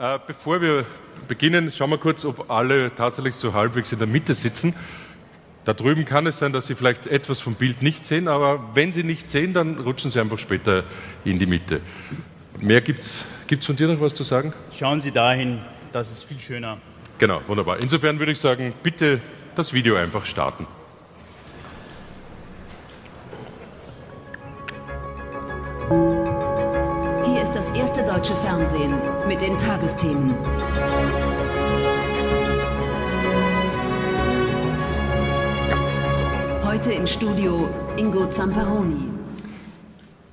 Äh, bevor wir beginnen, schauen wir kurz, ob alle tatsächlich so halbwegs in der Mitte sitzen. Da drüben kann es sein, dass Sie vielleicht etwas vom Bild nicht sehen, aber wenn Sie nicht sehen, dann rutschen Sie einfach später in die Mitte. Mehr gibt's. Gibt's von dir noch was zu sagen? Schauen Sie dahin, das ist viel schöner. Genau, wunderbar. Insofern würde ich sagen, bitte das Video einfach starten. Erste deutsche Fernsehen mit den Tagesthemen. Heute im Studio Ingo Zamperoni.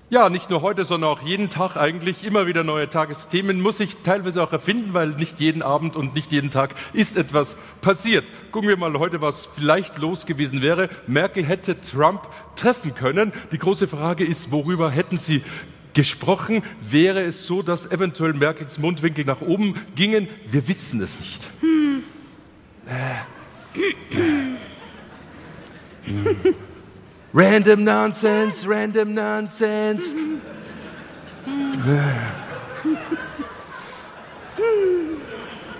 Ja, nicht nur heute, sondern auch jeden Tag eigentlich immer wieder neue Tagesthemen muss ich teilweise auch erfinden, weil nicht jeden Abend und nicht jeden Tag ist etwas passiert. Gucken wir mal heute, was vielleicht los gewesen wäre. Merkel hätte Trump treffen können. Die große Frage ist, worüber hätten sie gesprochen? Wäre es so, dass eventuell Merkels Mundwinkel nach oben gingen? Wir wissen es nicht. Random Nonsense, Random Nonsense.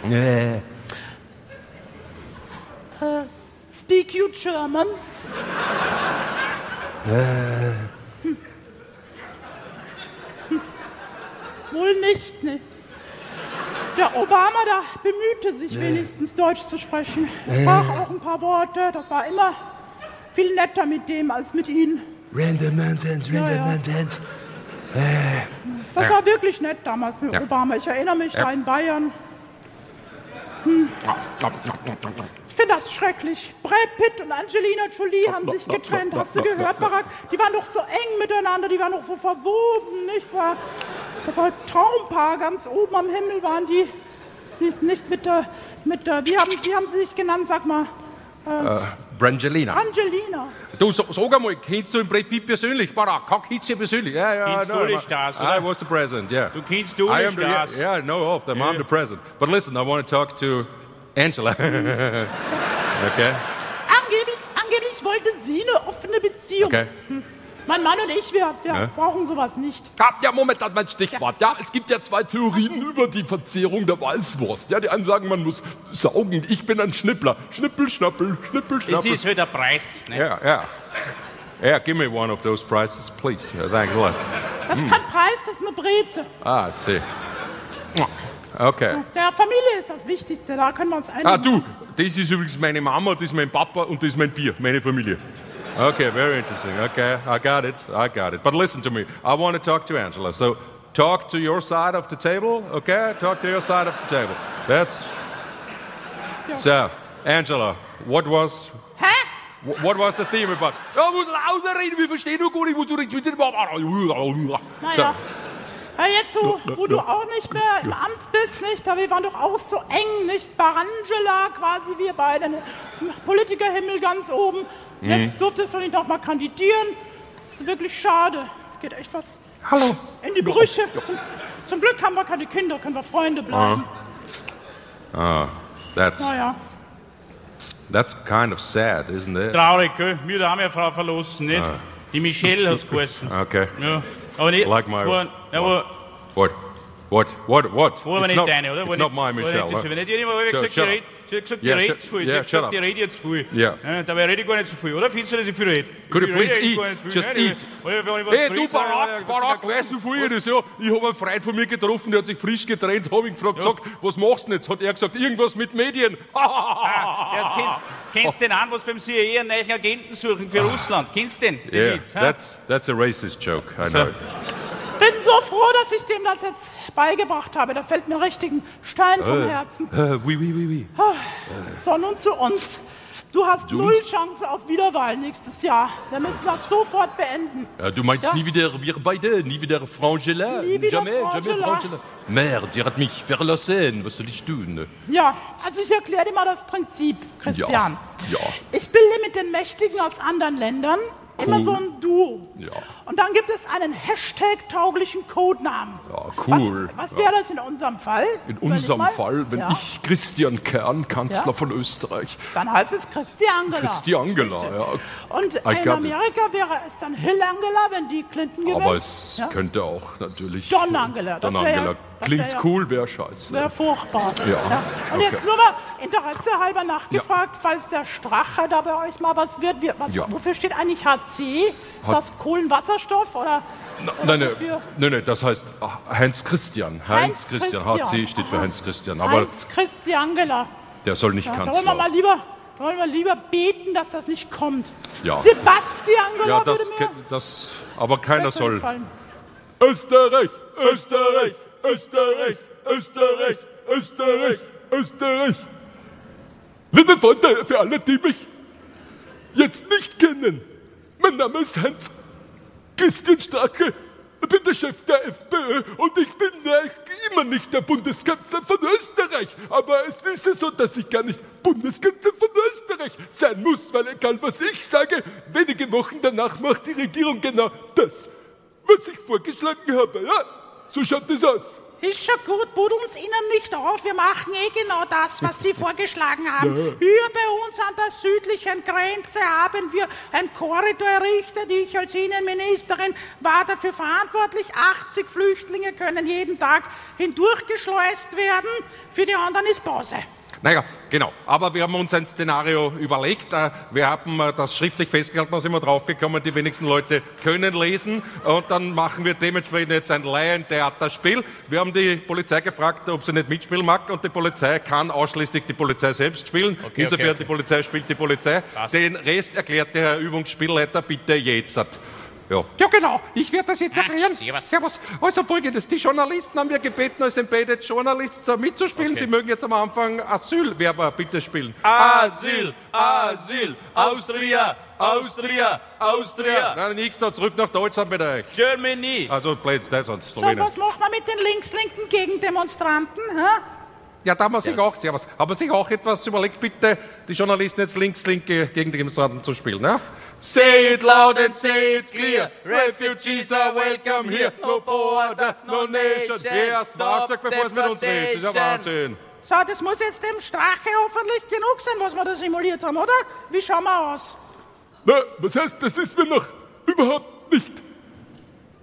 Äh. Speak you German? Hm. Wohl nicht, ne? Der Obama, da bemühte sich wenigstens Deutsch zu sprechen. Er sprach auch ein paar Worte. Das war immer viel netter mit dem als mit Ihnen. Random Nonsense, Random ja. Nonsense. Das war wirklich nett damals mit Ja. Obama. Ich erinnere mich Ja. da in Bayern. Ich finde das schrecklich. Brad Pitt und Angelina Jolie haben sich getrennt. Hast du gehört, Barack? Die waren doch so eng miteinander, die waren doch so verwoben, nicht wahr? Das war ein Traumpaar, ganz oben am Himmel waren die. Nicht mit der, mit der, wie haben, wie haben sie sich genannt, sag mal? Brangelina. Angelina. Du, so, sag einmal, kennst du den Brad Pitt persönlich? Barack, kennst du ihn persönlich? Ja, ja, Kennst no, du die I- Stars, I oder? was the president, yeah. Du kennst du I die am the, Stars. yeah, I know of them, I'm Ja. the president. But listen, I want to talk to Angela. okay? Angeblich, angeblich wollten sie eine offene Beziehung. Okay. Mein Mann und ich, wir, wir Ja. brauchen sowas nicht. Ja, ja, Moment, das ist mein Stichwort. Ja, es gibt ja zwei Theorien über die Verzehrung der Weißwurst. Ja, die einen sagen, man muss saugen. Ich bin ein Schnippler. Schnippel, schnappel, schnippel, Das schnappel. ist halt der Preis. Ne? Yeah, yeah. Yeah, give me one of those prices, please. Yeah, thanks a lot. Das ist kein Preis, das ist eine Breze. Ah, see. Okay. Der Familie ist das Wichtigste, da können wir uns einigen. Ah, du, das ist übrigens meine Mama, das ist mein Papa und das ist mein Bier, meine Familie. Okay, very interesting. Okay, I got it. I got it. But listen to me. I want to talk to Angela. So talk to your side of the table, okay? Talk to your side of the table. That's. So, Angela, what was Hä? wh- what was the theme about? Ja, muss lauter reden, wir verstehen nur nicht, wo du redest mit dem Naja. Ja, jetzt so, wo du auch nicht mehr im Amt bist, nicht? Wir waren doch auch so eng, nicht? Barangela, quasi wir beide, ne? Politikerhimmel ganz oben. Mhm. Jetzt durftest du nicht noch mal kandidieren. Das ist wirklich schade. Es geht echt was Hallo. in die Brüche. Zum, zum Glück haben wir keine Kinder, können wir Freunde bleiben. Ah, that's Naja. that's kind of sad, isn't it? Traurig, gell? Wir da haben ja eine Frau verlassen, nicht? Die Michelle hat's geheißen. Okay. Ja. Aber nicht. Like my- War, ja, What? What? What? What? aber It's not, oder? It's not my Michelle. Nicht, wenn nicht hat So, gesagt, shut sie hat gesagt, Yeah, redet shut- zu viel. Yeah, hat gesagt, shut die up. redet jetzt viel. Yeah. Ja, dabei rede ich gar nicht zu viel, oder? Findest du, dass ich viel rede? Could you Ich please rede eat? Just eat. Ich Hey, du ich, Barack, Barack, weißt du vorher das? Ja, ich habe einen Freund von mir getroffen, der hat sich frisch getrennt, habe ihn gefragt, gesagt, was machst du jetzt? Hat er gesagt, irgendwas mit Medien. Ah, kennst, kennst den an, was beim CIA einen neuen Agenten suchen für Russland? Kennst den? Den Yeah, that's that's a racist joke. I know. Bin so froh, dass ich dem das jetzt beigebracht habe. Da fällt mir richtig ein Stein vom Herzen. Uh, oui, oui, oui, oui. So, nun zu uns. Du hast null Chance auf Wiederwahl nächstes Jahr. Wir müssen das sofort beenden. Ja, du meinst Ja. nie wieder wir beide, nie wieder Frangela? Nie wieder jamais, jamais Frangela. Frangela. Merde, die hat mich verlassen. Was soll ich tun? Ja, also ich erkläre dir mal das Prinzip, Christian. Ja. Ich bilde mit den Mächtigen aus anderen Ländern Immer Cool. so ein Duo. Ja. Und dann gibt es einen Hashtag-tauglichen Codenamen. Ja, cool. Was, was wäre das in unserem Fall? In unserem. Fall, wenn ja. ich Christian Kern, Kanzler Ja. von Österreich, Dann heißt es Christiangela. Christiangela, ja. Und I in got it. Amerika wäre es dann Hillangela, wenn die Clinton gewinnt. Aber es ja? könnte auch natürlich. Don Angela, das Don wär ja- Angela. das Klingt ja- cool, wäre scheiße. Wäre furchtbar. Ja. Und Okay. jetzt nur mal Interesse halber nachgefragt, falls der Strache da bei euch mal was wird. Was, Ja. Wofür steht eigentlich HC? Ist Hat- das Kohlenwasserstoff oder? Na, oder nein, nein, wofür? nein, nein, das heißt ah, Heinz Christian. Heinz, Heinz Christian. Christian. HC steht für. Heinz Christian. Aber Heinz Christiangela. der soll nicht Ja, da Kanzler. wollen wir mal lieber, da wollen wir lieber beten, dass das nicht kommt. Ja. Sebastiangela ja, das, würde mir das, aber keiner soll. gefallen. Österreich, Österreich, Österreich, Österreich, Österreich, Österreich. Liebe Freunde, für alle, die mich jetzt nicht kennen, mein Name ist Heinz Christian Strache. Bin der Chef der FPÖ und ich bin äh, immer nicht der Bundeskanzler von Österreich. Aber es ist ja so, dass ich gar nicht Bundeskanzler von Österreich sein muss, weil egal was ich sage, wenige Wochen danach macht die Regierung genau das, was ich vorgeschlagen habe. Ja, so schaut es aus. Ist schon gut, buddeln's Ihnen nicht auf. Wir machen eh genau das, was Sie vorgeschlagen haben. Hier bei uns an der südlichen Grenze haben wir einen Korridor errichtet. Ich als Innenministerin war dafür verantwortlich. 80 Flüchtlinge können jeden Tag hindurchgeschleust werden. Für die anderen ist Pause. Naja, genau. Aber wir haben uns ein Szenario überlegt. Äh, Wir haben äh, das schriftlich festgehalten, da sind wir draufgekommen, die wenigsten Leute können lesen. Und dann machen wir dementsprechend jetzt ein Laientheaterspiel. Wir haben die Polizei gefragt, ob sie nicht mitspielen mag. Und die Polizei kann ausschließlich die Polizei selbst spielen. Insofern, okay, okay. die Polizei spielt die Polizei. Den Rest erklärt der Herr Übungsspielleiter bitte jetzt. Ja. Ja, genau. Ich werde das jetzt erklären. servus. Servus. Also folgendes. Die Journalisten haben wir gebeten, als Embedded Journalists mitzuspielen. Sie mögen jetzt am Anfang Asylwerber bitte spielen. Asyl, Asyl, Austria, Austria, Austria, Na, nichts da zurück nach Deutschland mit euch. Germany. Also, blöd, Deutschland, So, Slowenien. was macht man mit den links-linken Gegendemonstranten? Hä? Ja, da haben wir sich auch, servus, haben wir sich auch etwas überlegt, bitte die Journalisten jetzt links, linke gegen die Demonstranten zu spielen, ne? Say it loud and say it clear. Refugees are welcome here. No border, no nation. Erst Fahrzeug, bevor es mit uns redet. Das ist ja Wahnsinn. So, das muss jetzt dem Strache hoffentlich genug sein, was wir da simuliert haben, oder? Wie schauen wir aus? Na, was heißt, das ist mir noch überhaupt nicht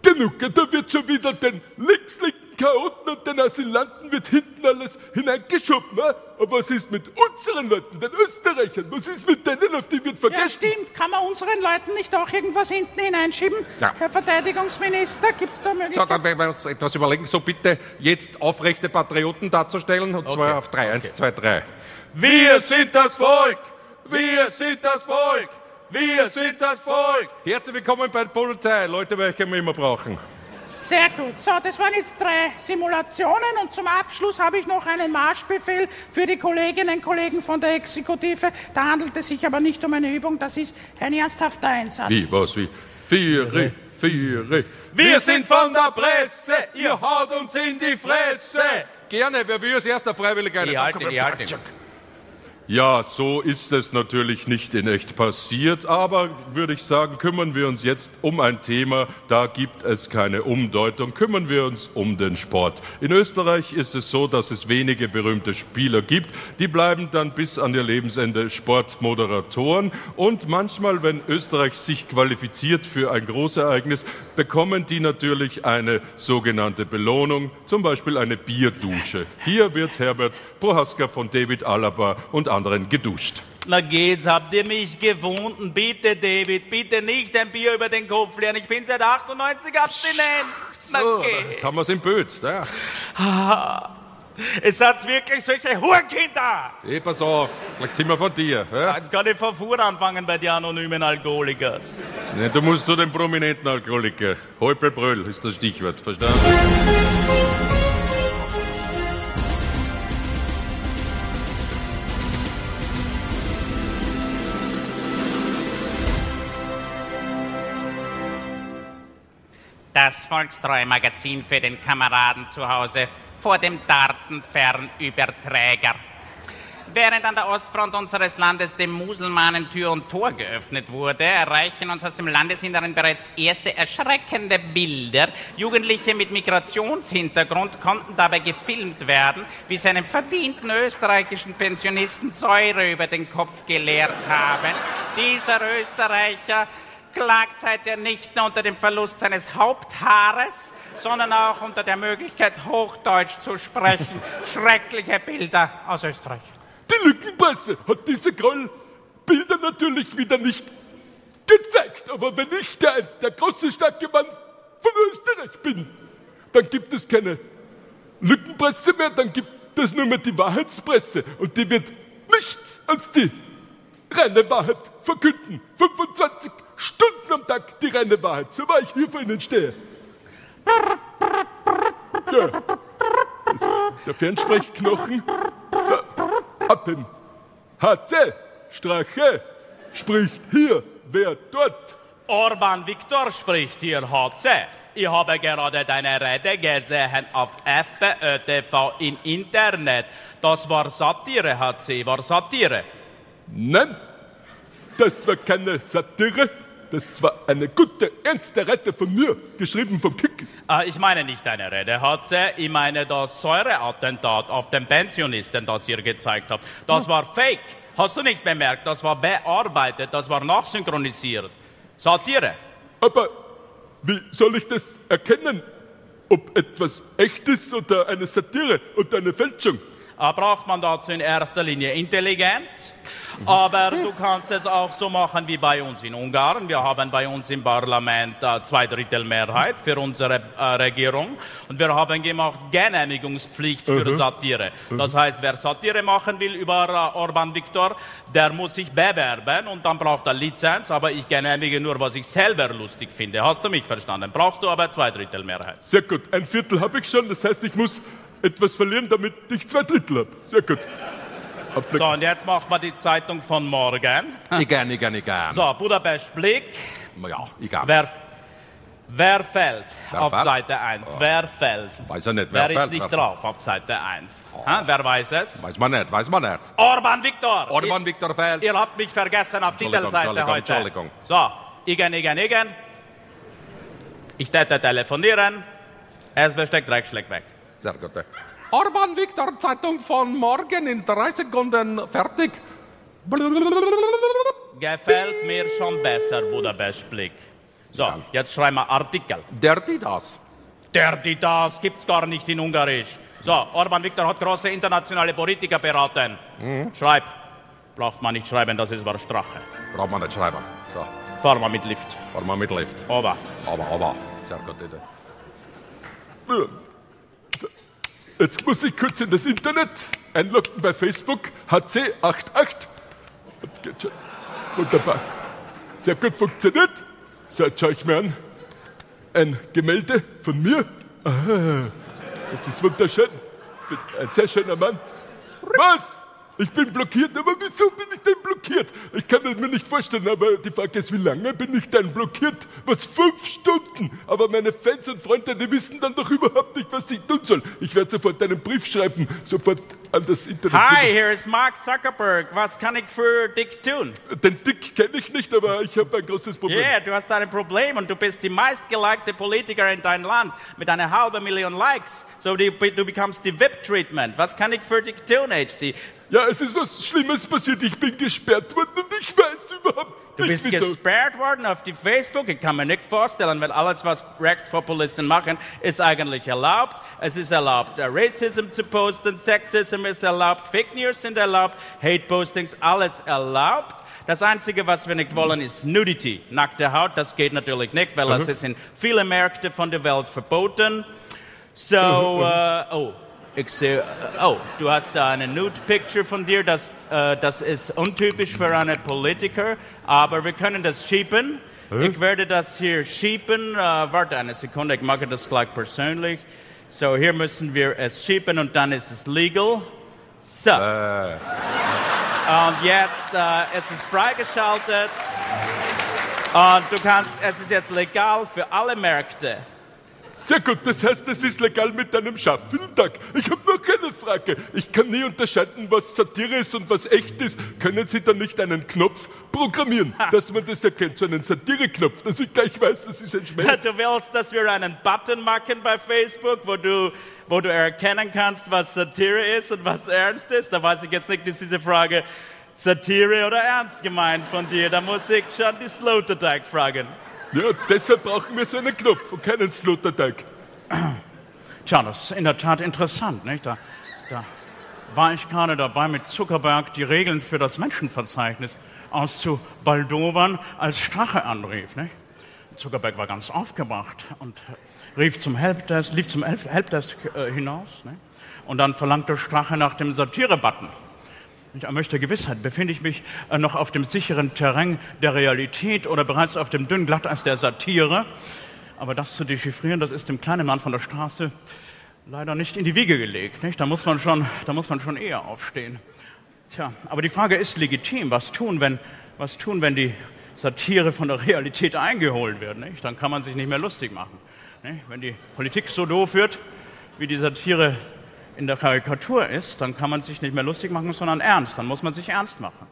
genug. Da wird schon wieder den links-linken Chaoten und den Asylanten wird hinten alles hineingeschoben. Ne? Aber was ist mit unseren Leuten, den Österreichern? Was ist mit denen, auf die wird Ja, vergessen? stimmt. Kann man unseren Leuten nicht auch irgendwas hinten hineinschieben? Ja. Herr Verteidigungsminister, gibt es da So, Möglichkeiten? dann werden wir uns etwas überlegen, so bitte jetzt aufrechte Patrioten darzustellen, und zwar auf 3, 1, 2, 3. Wir sind das Volk. Wir sind das Volk. Wir sind das Volk. Herzlich willkommen bei der Polizei, Leute, welche wir immer brauchen. Sehr gut. So, das waren jetzt drei Simulationen und zum Abschluss habe ich noch einen Marschbefehl für die Kolleginnen und Kollegen von der Exekutive. Da handelt es sich aber nicht um eine Übung, das ist ein ernsthafter Einsatz. Wie, was, wie? Viere, viere. Wir sind von der Presse. Ihr haut uns in die Fresse. Gerne, wer will als erster freiwillig eine? Ich halte, ich halte. Ja, so ist es natürlich nicht in echt passiert, aber würde ich sagen, kümmern wir uns jetzt um ein Thema, da gibt es keine Umdeutung, kümmern wir uns um den Sport. In Österreich ist es so, dass es wenige berühmte Spieler gibt, die bleiben dann bis an ihr Lebensende Sportmoderatoren und manchmal, wenn Österreich sich qualifiziert für ein Großereignis, bekommen die natürlich eine sogenannte Belohnung, zum Beispiel eine Bierdusche. Hier wird Herbert Prohaska von David Alaba und anderen geduscht. Na geht's, habt ihr mich gewunden? Bitte, David, bitte nicht ein Bier über den Kopf leeren. Ich bin seit 98 abstinent. Na So, geht. jetzt haben wir es im Bild. Ja. Es hat wirklich solche Hurkinder. Hey, pass auf, vielleicht sind wir von dir. Ja? Jetzt kann ich von vor anfangen bei den anonymen Alkoholikers. Nee, du musst zu den prominenten Alkoholiker. Holpelbröll ist das Stichwort, verstanden? Das Volkstreu-Magazin für den Kameraden zu Hause vor dem Datenfernüberträger. Während an der Ostfront unseres Landes dem Muselmanen Tür und Tor geöffnet wurde, erreichen uns aus dem Landesinneren bereits erste erschreckende Bilder. Jugendliche mit Migrationshintergrund konnten dabei gefilmt werden, wie sie einem verdienten österreichischen Pensionisten Säure über den Kopf geleert haben. Dieser Österreicher klagt seitdem nicht nur unter dem Verlust seines Haupthaares, sondern auch unter der Möglichkeit, Hochdeutsch zu sprechen. Schreckliche Bilder aus Österreich. Die Lückenpresse hat diese Grollbilder natürlich wieder nicht gezeigt. Aber wenn ich der, einst der große, starke Mann von Österreich bin, dann gibt es keine Lückenpresse mehr, dann gibt es nur mehr die Wahrheitspresse. Und die wird nichts als die reine Wahrheit verkünden. 25 Stunden am Tag die Wahrheit. So war ich hier vor Ihnen stehe. Ja. Das, der Fernsprechknochen Appen. HC, Strache, spricht hier, wer dort. Orban Viktor spricht hier, HC. Ich habe gerade deine Rede gesehen auf FPÖ TV im Internet. Das war Satire, HC, war Satire. Nein, das war keine Satire, das war eine gute, ernste Rede von mir, geschrieben vom Kickel. Äh, ich meine nicht deine Rede, HC. Ich meine das Säureattentat auf den Pensionisten, das ihr gezeigt habt. Das war fake. Hast du nicht bemerkt? Das war bearbeitet, das war nachsynchronisiert. Satire. Aber wie soll ich das erkennen, ob etwas echt ist oder eine Satire oder eine Fälschung? Äh, braucht man dazu in erster Linie Intelligenz. Aber du kannst es auch so machen wie bei uns in Ungarn. Wir haben bei uns im Parlament äh, zwei Drittel Mehrheit für unsere äh, Regierung und wir haben gemacht Genehmigungspflicht für Satire. Das heißt, wer Satire machen will über äh, Orban Viktor, der muss sich bewerben und dann braucht er Lizenz. Aber ich genehmige nur, was ich selber lustig finde. Hast du mich verstanden? Brauchst du aber zwei Drittel Mehrheit. Sehr gut, ein Viertel habe ich schon, das heißt, ich muss etwas verlieren, damit ich zwei Drittel habe. Sehr gut. So, und jetzt machen wir die Zeitung von morgen. Gern, ich gern. So, Budapest Blick. Ja, gern. Wer, wer fällt Wer auf fällt? Seite 1? Wer fällt? Weiß er nicht, Wer, wer ist fällt, nicht wer drauf auf Seite 1? Ha, wer weiß es? Weiß man nicht, weiß man nicht. Orban Viktor! Orban Viktor fällt. Ihr, habt mich vergessen auf Titelseite heute. Entschuldigung. So, igen, igen, igen. Ich täte telefonieren. Es besteckt Dreckschläg weg. Sehr gut. Orban Viktor Zeitung von morgen in drei Sekunden fertig. Gefällt mir schon besser, Budapest Blick. So, jetzt schreiben wir Artikel. Der die das. Der, die, das gibt's gar nicht in Ungarisch. So, Orban Viktor hat große internationale Politiker beraten. Schreib. Braucht man nicht schreiben, das ist Strache. Braucht man nicht schreiben. So, Fahr mal mit Lift. fahren wir mit Lift. Aber. Aber, aber. Sehr gut, bitte. Jetzt muss ich kurz in das Internet einloggen bei Facebook. HC88. Und geht schon. Wunderbar. Sehr gut funktioniert. So, jetzt schaue ich mir an. Ein Gemälde von mir. Ah, das ist wunderschön. Ein sehr schöner Mann. Was? Ich bin blockiert, aber wieso bin ich denn blockiert? Ich kann es mir nicht vorstellen, aber die Frage ist, wie lange bin ich denn blockiert? Was, fünf Stunden? Aber meine Fans und Freunde, die wissen dann doch überhaupt nicht, was ich tun soll. Ich werde sofort einen Brief schreiben, sofort an das Internet. Hi, hier ist Mark Zuckerberg. Was kann ich für dich tun? Den Dick kenne ich nicht, aber ich habe ein großes Problem. Ja, yeah, du hast ein Problem und du bist die meistgelikte Politiker in deinem Land mit einer halben Million Likes. So du, du bekommst die VIP-Treatment. Was kann ich für dich tun, HC? Ja, es ist was Schlimmes passiert. Ich bin gesperrt worden und ich weiß überhaupt Du nicht, bist wieso. gesperrt worden auf die Facebook. Ich kann mir nicht vorstellen, weil alles, was Rechtspopulisten machen, ist eigentlich erlaubt. Es ist erlaubt, äh, Racism zu posten, Sexism ist erlaubt, Fake News sind erlaubt, Hate Postings, alles erlaubt. Das Einzige, was wir nicht wollen, ist Nudity. Nackte Haut, das geht natürlich nicht, weil das ist in vielen Märkten von der Welt verboten. So, äh, oh, ich sehe, äh, oh, du hast da eine Nude-Picture von dir, das, äh, das ist untypisch für einen Politiker, aber wir können das schieben. Ich werde das hier schieben. Äh, warte eine Sekunde, ich mache das gleich persönlich. So, hier müssen wir es schieben und dann ist es legal. So. Und jetzt äh, es ist es freigeschaltet. Und du kannst, es ist jetzt legal für alle Märkte. Sehr gut, das heißt, es ist legal mit deinem Schaf. Vielen Dank. Ich habe noch keine Frage. Ich kann nie unterscheiden, was Satire ist und was echt ist. Können Sie da nicht einen Knopf programmieren, dass man das erkennt, so einen Satire-Knopf, dass ich gleich weiß, das ist ein Schmäh? Du willst, dass wir einen Button machen bei Facebook, wo du, wo du erkennen kannst, was Satire ist und was ernst ist? Da weiß ich jetzt nicht, ist diese Frage Satire oder ernst gemeint von dir. Da muss ich schon die Sloterdijk fragen. Ja, deshalb brauchen wir so einen Knopf und keinen Sloterdijk. Tja, das ist in der Tat interessant, nicht? Da, da war ich gerade dabei, mit Zuckerberg die Regeln für das Menschenverzeichnis auszubaldowern, als Strache anrief, nicht? Zuckerberg war ganz aufgebracht und rief zum Helpdesk, lief zum Help- Helpdesk äh, hinaus. Nicht? Und dann verlangte Strache nach dem Satire-Button. Er möchte Gewissheit. Befinde ich mich äh, noch auf dem sicheren Terrain der Realität oder bereits auf dem dünnen Glatteis der Satire? Aber das zu dechiffrieren, das ist dem kleinen Mann von der Straße leider nicht in die Wiege gelegt. Nicht? Da, muss man schon, da muss man schon eher aufstehen. Tja, aber die Frage ist legitim. Was tun, wenn, was tun, wenn die Satire von der Realität eingeholt wird? Nicht? Dann kann man sich nicht mehr lustig machen. Nicht? Wenn die Politik so doof wird, wie die Satire in der Karikatur ist, dann kann man sich nicht mehr lustig machen, sondern ernst. Dann muss man sich ernst machen.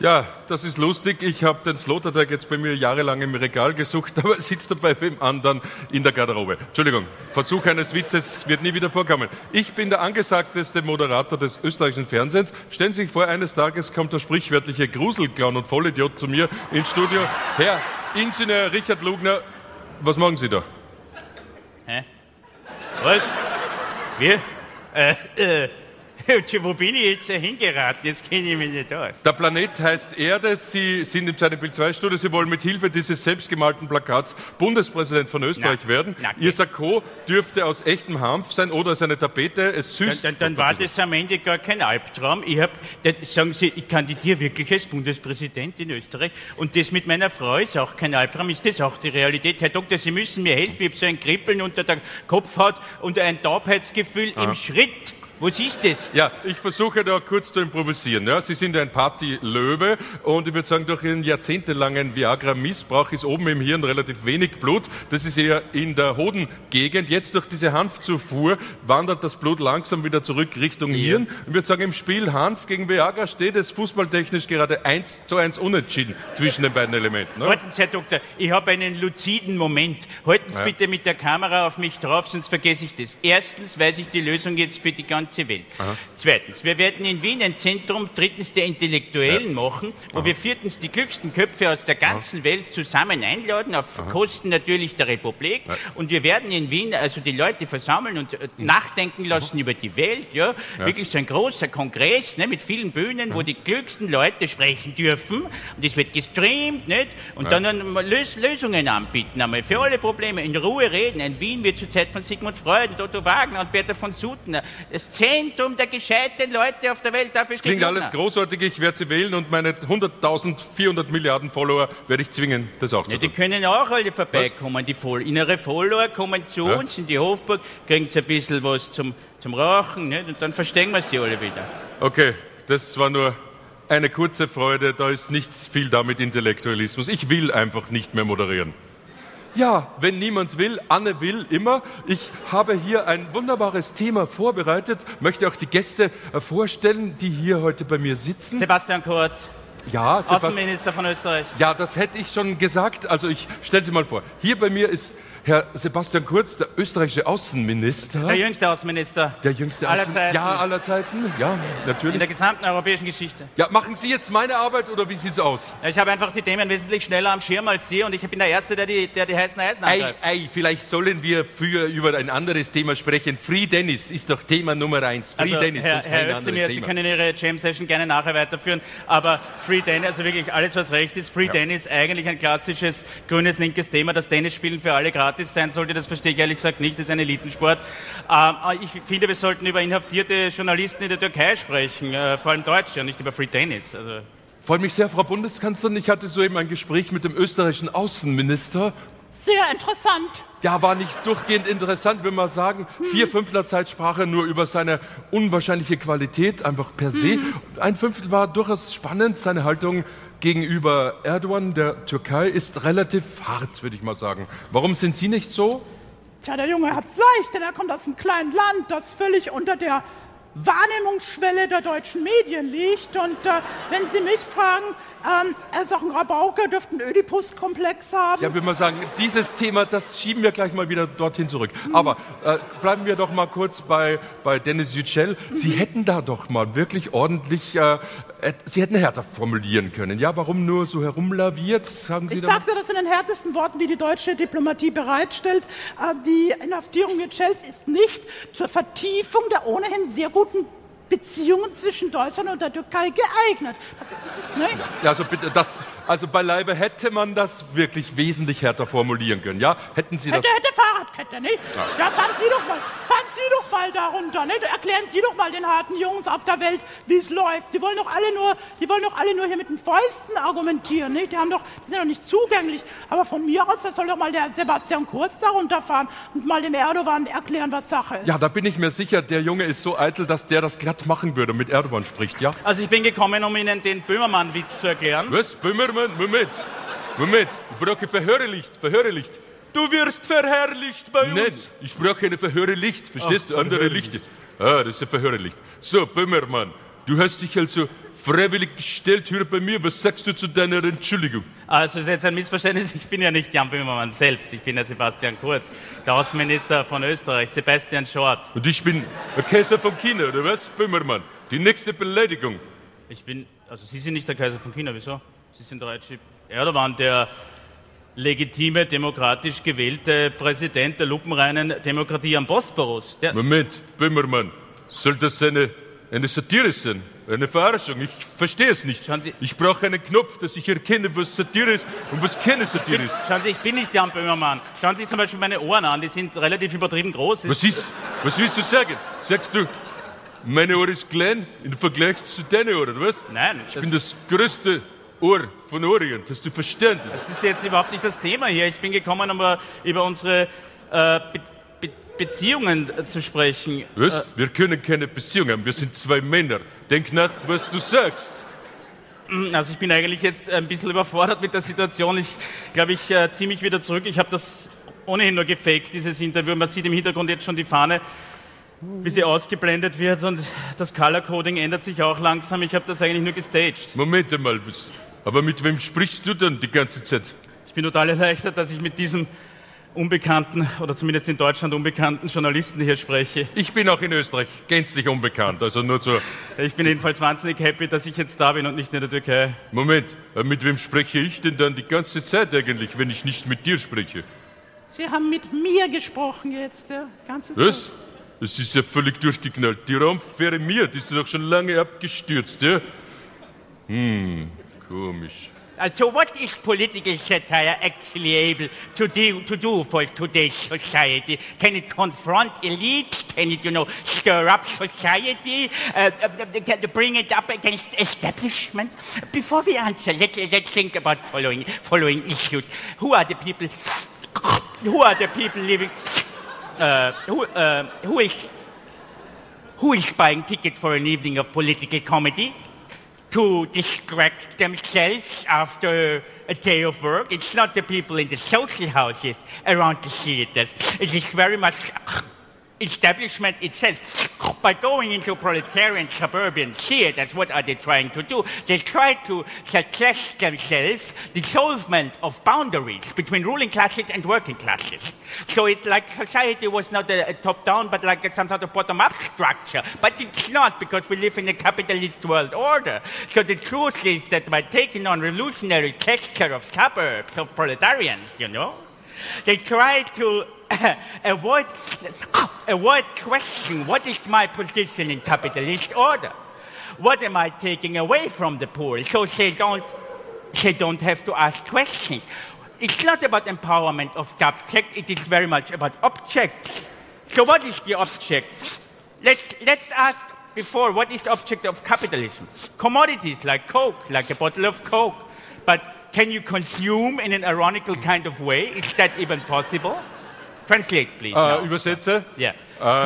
Ja, das ist lustig. Ich habe den Sloterdijk jetzt bei mir jahrelang im Regal gesucht, aber er sitzt dabei beim anderen in der Garderobe. Entschuldigung, Versuch eines Witzes wird nie wieder vorkommen. Ich bin der angesagteste Moderator des österreichischen Fernsehens. Stellen Sie sich vor, eines Tages kommt der sprichwörtliche Gruselclown und Vollidiot zu mir ins Studio. Herr Ingenieur Richard Lugner, was machen Sie da? Hä? Was? Wie? Äh, äh, wo bin ich jetzt hingeraten? Jetzt kenne ich mich nicht aus. Der Planet heißt Erde. Sie sind im Seine Bild 2 Studio. Sie wollen mit Hilfe dieses selbstgemalten Plakats Bundespräsident von Österreich Na, werden. na, Ihr Sakko dürfte aus echtem Hanf sein oder seine Tapete. Es Dann, süßt. dann, dann war das am Ende gar kein Albtraum. Ich hab, dann sagen Sie, ich kandidiere wirklich als Bundespräsident in Österreich und das mit meiner Frau ist auch kein Albtraum, ist das auch die Realität. Herr Doktor, Sie müssen mir helfen, ich habe so ein Kribbeln unter der Kopfhaut und ein Taubheitsgefühl im Schritt. Was ist das? Ja, ich versuche da kurz zu improvisieren. Ja, Sie sind ein Party-Löwe und ich würde sagen, durch Ihren jahrzehntelangen Viagra-Missbrauch ist oben im Hirn relativ wenig Blut. Das ist eher in der Hodengegend. Jetzt durch diese Hanfzufuhr wandert das Blut langsam wieder zurück Richtung Hirn. Ich würde sagen, im Spiel Hanf gegen Viagra steht es fußballtechnisch gerade 1 zu 1 unentschieden zwischen den beiden Elementen. Ne? Warten Sie, Herr Doktor, ich habe einen luziden Moment. Halten Sie Ja. bitte mit der Kamera auf mich drauf, sonst vergesse ich das. Erstens weiß ich die Lösung jetzt für die ganze Welt. Zweitens, wir werden in Wien ein Zentrum drittens der Intellektuellen machen, wo wir viertens die klügsten Köpfe aus der ganzen Welt zusammen einladen, auf Kosten natürlich der Republik. Und wir werden in Wien also die Leute versammeln und äh, nachdenken lassen über die Welt. Ja? Wirklich so ein großer Kongress ne, mit vielen Bühnen, wo die klügsten Leute sprechen dürfen. Und es wird gestreamt nicht? und dann Lös Lösungen anbieten, einmal für alle Probleme, in Ruhe reden. In Wien wird zur Zeit von Sigmund Freud, und Otto Wagner und Bertha von Suttner das Zentrum der gescheiten Leute auf der Welt. Dafür Klingt alles Lugner. großartig. Ich werde Sie wählen und meine 100.400 Milliarden Follower werde ich zwingen, das auch Ja, zu die tun. können auch alle vorbeikommen, die voll. Innere Follower kommen zu Ja. uns in die Hofburg, kriegen sie ein bisschen was zum, zum Rauchen, nicht? und dann verstehen wir sie alle wieder. Okay, das war nur eine kurze Freude. Da ist nichts viel da mit Intellektualismus. Ich will einfach nicht mehr moderieren. Ja, wenn niemand will, Anne will immer. Ich habe hier ein wunderbares Thema vorbereitet, möchte auch die Gäste äh, vorstellen, die hier heute bei mir sitzen. Sebastian Kurz, Ja, Sebastian, Außenminister von Österreich. ja, das hätte ich schon gesagt. Also ich stelle Sie mal vor. Hier bei mir ist Herr Sebastian Kurz, der österreichische Außenminister. Der jüngste Außenminister Der jüngste aller Außen- Zeiten. Ja, aller Zeiten. Ja, in natürlich. der gesamten europäischen Geschichte. Ja, machen Sie jetzt meine Arbeit oder wie sieht's aus? Ja, Ich habe einfach die Themen wesentlich schneller am Schirm als Sie und ich bin der Erste, der die, der die heißen Eisen Ei, angreift. ei, vielleicht sollen wir für über ein anderes Thema sprechen. Free Dennis ist doch Thema Nummer eins. Free Also, Dennis, Herr, sonst Herr kein Özdemir, anderes Sie Thema. können Ihre Jam-Session gerne nachher weiterführen, aber Free Tennis, also wirklich alles, was recht ist, Free Tennis, eigentlich ein klassisches grünes, linkes Thema, das Tennisspielen für alle gratis sein sollte, das verstehe ich ehrlich gesagt nicht, das ist ein Elitensport. Ähm, ich finde, wir sollten über inhaftierte Journalisten in der Türkei sprechen, äh, vor allem Deutsche, und nicht über Free Tennis. Also, Freut mich sehr, Frau Bundeskanzlerin. Ich hatte soeben ein Gespräch mit dem österreichischen Außenminister. Sehr interessant. Ja, war nicht durchgehend interessant, wenn man sagen. Vier Fünftel Zeit sprach er nur über seine unwahrscheinliche Qualität, einfach per se. Ein Fünftel war durchaus spannend. Seine Haltung gegenüber Erdogan, der Türkei, ist relativ hart, würde ich mal sagen. Warum sind Sie nicht so? Tja, der Junge hat's leicht, denn er kommt aus einem kleinen Land, das völlig unter der Wahrnehmungsschwelle der deutschen Medien liegt. Und äh, wenn Sie mich fragen, ähm, er ist auch ein Rabauke, dürfte einen Ödipus-Komplex haben. Ja, würde man sagen, dieses Thema, das schieben wir gleich mal wieder dorthin zurück. Aber äh, bleiben wir doch mal kurz bei, bei Dennis Yücel. Sie hätten da doch mal wirklich ordentlich, äh, Sie hätten härter formulieren können. Ja, warum nur so herumlaviert? Sagen Sie Ich sagte das in den härtesten Worten, die die deutsche Diplomatie bereitstellt. Äh, Die Inhaftierung Yücels ist nicht zur Vertiefung der ohnehin sehr guten Beziehungen zwischen Deutschland und der Türkei geeignet. Das, ne? Ja, also bitte, das, also beileibe hätte man das wirklich wesentlich härter formulieren können. Ja, hätten Sie das? Hätte, hätte Fahrradkette, nicht? Ja, fahren Sie doch mal, fahren Sie doch mal darunter, nicht? Erklären Sie doch mal den harten Jungs auf der Welt, wie es läuft. Die wollen doch alle nur, die wollen doch alle nur hier mit den Fäusten argumentieren, nicht? Die haben doch, die sind doch nicht zugänglich. Aber von mir aus, da soll doch mal der Sebastian Kurz darunter fahren und mal dem Erdogan erklären, was Sache ist. Ja, da bin ich mir sicher, der Junge ist so eitel, dass der das glatt machen würde, mit Erdogan spricht, ja? Also ich bin gekommen, um Ihnen den Böhmermann-Witz zu erklären. Was? Böhmermann? Moment. Moment. Ich brauche Verhörelicht. Verhörelicht. Du wirst verherrlicht bei uns. Nein, ich brauche keine Verhörelicht. Verstehst du? Andere Lichter. Ah, das ist ein Verhörelicht. So, Böhmermann, du hast dich also freiwillig gestellt hier bei mir. Was sagst du zu deiner Entschuldigung? Also ist jetzt ein Missverständnis. Ich bin ja nicht Jan Böhmermann selbst. Ich bin ja Sebastian Kurz, der Außenminister von Österreich, Sebastian Short. Und ich bin der Kaiser von China, oder was, Böhmermann? Die nächste Beleidigung. Ich bin, also Sie sind nicht der Kaiser von China, wieso? Sie sind Recep Erdogan, der legitime, demokratisch gewählte Präsident der lupenreinen Demokratie am Bosporus. Der, Moment, Böhmermann, soll das eine, eine Satire sein? Eine Verarschung? Ich verstehe es nicht. Schauen Sie- ich brauche einen Knopf, dass ich erkenne, was Satire ist und was keine Satire ist. Schauen Sie, ich bin nicht Jan Böhmermann. Schauen Sie sich zum Beispiel meine Ohren an, die sind relativ übertrieben groß. Was ist, was willst du sagen? Sagst du, meine Ohr ist klein im Vergleich zu deinen Ohren, oder was? Nein, Ich bin das größte Ohr von Orient, hast du verstanden? Das ist jetzt überhaupt nicht das Thema hier. Ich bin gekommen, um äh, über unsere äh, Be Be Beziehungen äh, zu sprechen. Was? Wir können keine Beziehung haben, wir sind zwei Männer. Denk nach, was du sagst. Also ich bin eigentlich jetzt ein bisschen überfordert mit der Situation. Ich glaube, ich äh, ziehe mich wieder zurück. Ich habe das ohnehin nur gefaked, dieses Interview. Man sieht im Hintergrund jetzt schon die Fahne, wie sie ausgeblendet wird und das Color Coding ändert sich auch langsam. Ich habe das eigentlich nur gestaged. Moment einmal, was- aber mit wem sprichst du dann die ganze Zeit? Ich bin total erleichtert, dass ich mit diesem unbekannten oder zumindest in Deutschland unbekannten Journalisten hier spreche. Ich bin auch in Österreich gänzlich unbekannt, also nur so. Ich bin jedenfalls wahnsinnig happy, dass ich jetzt da bin und nicht in der Türkei. Moment, äh, mit wem spreche ich denn dann die ganze Zeit eigentlich, wenn ich nicht mit dir spreche? Sie haben mit mir gesprochen jetzt, ja, die ganze Was? Zeit. Das ist ja völlig durchgeknallt. Die Raumfähre mir, die ist doch schon lange abgestürzt, ja? Hm, komisch. So what is political satire actually able to do, to do for today's society? Can it confront elites? Can it, you know, stir up society? Uh, uh, can it bring it up against establishment? Before we answer, let, let's think about following, following issues. Who are the people, who are the people living, uh, who, uh, who is, who is buying tickets for an evening of political comedy? To distract themselves after a day of work. It's not the people in the social houses around the theaters. It is very much establishment itself. By going into proletarian suburban theaters, what are they trying to do? They try to suggest themselves dissolvement of boundaries between ruling classes and working classes. So it's like society was not a, a top-down, but like some sort of bottom-up structure. But it's not because we live in a capitalist world order. So the truth is that by taking on revolutionary texture of suburbs, of proletarians, you know, they try to avoid, avoid question what is my position in capitalist order? What am I taking away from the poor? So they don't, they don't have to ask questions. It's not about empowerment of subject, it is very much about objects. So what is the object? Let's, let's ask before, what is the object of capitalism? Commodities like Coke, like a bottle of Coke. But can you consume in an ironical kind of way? Is that even possible? Translate, please. Äh, now. Übersetze. Yeah.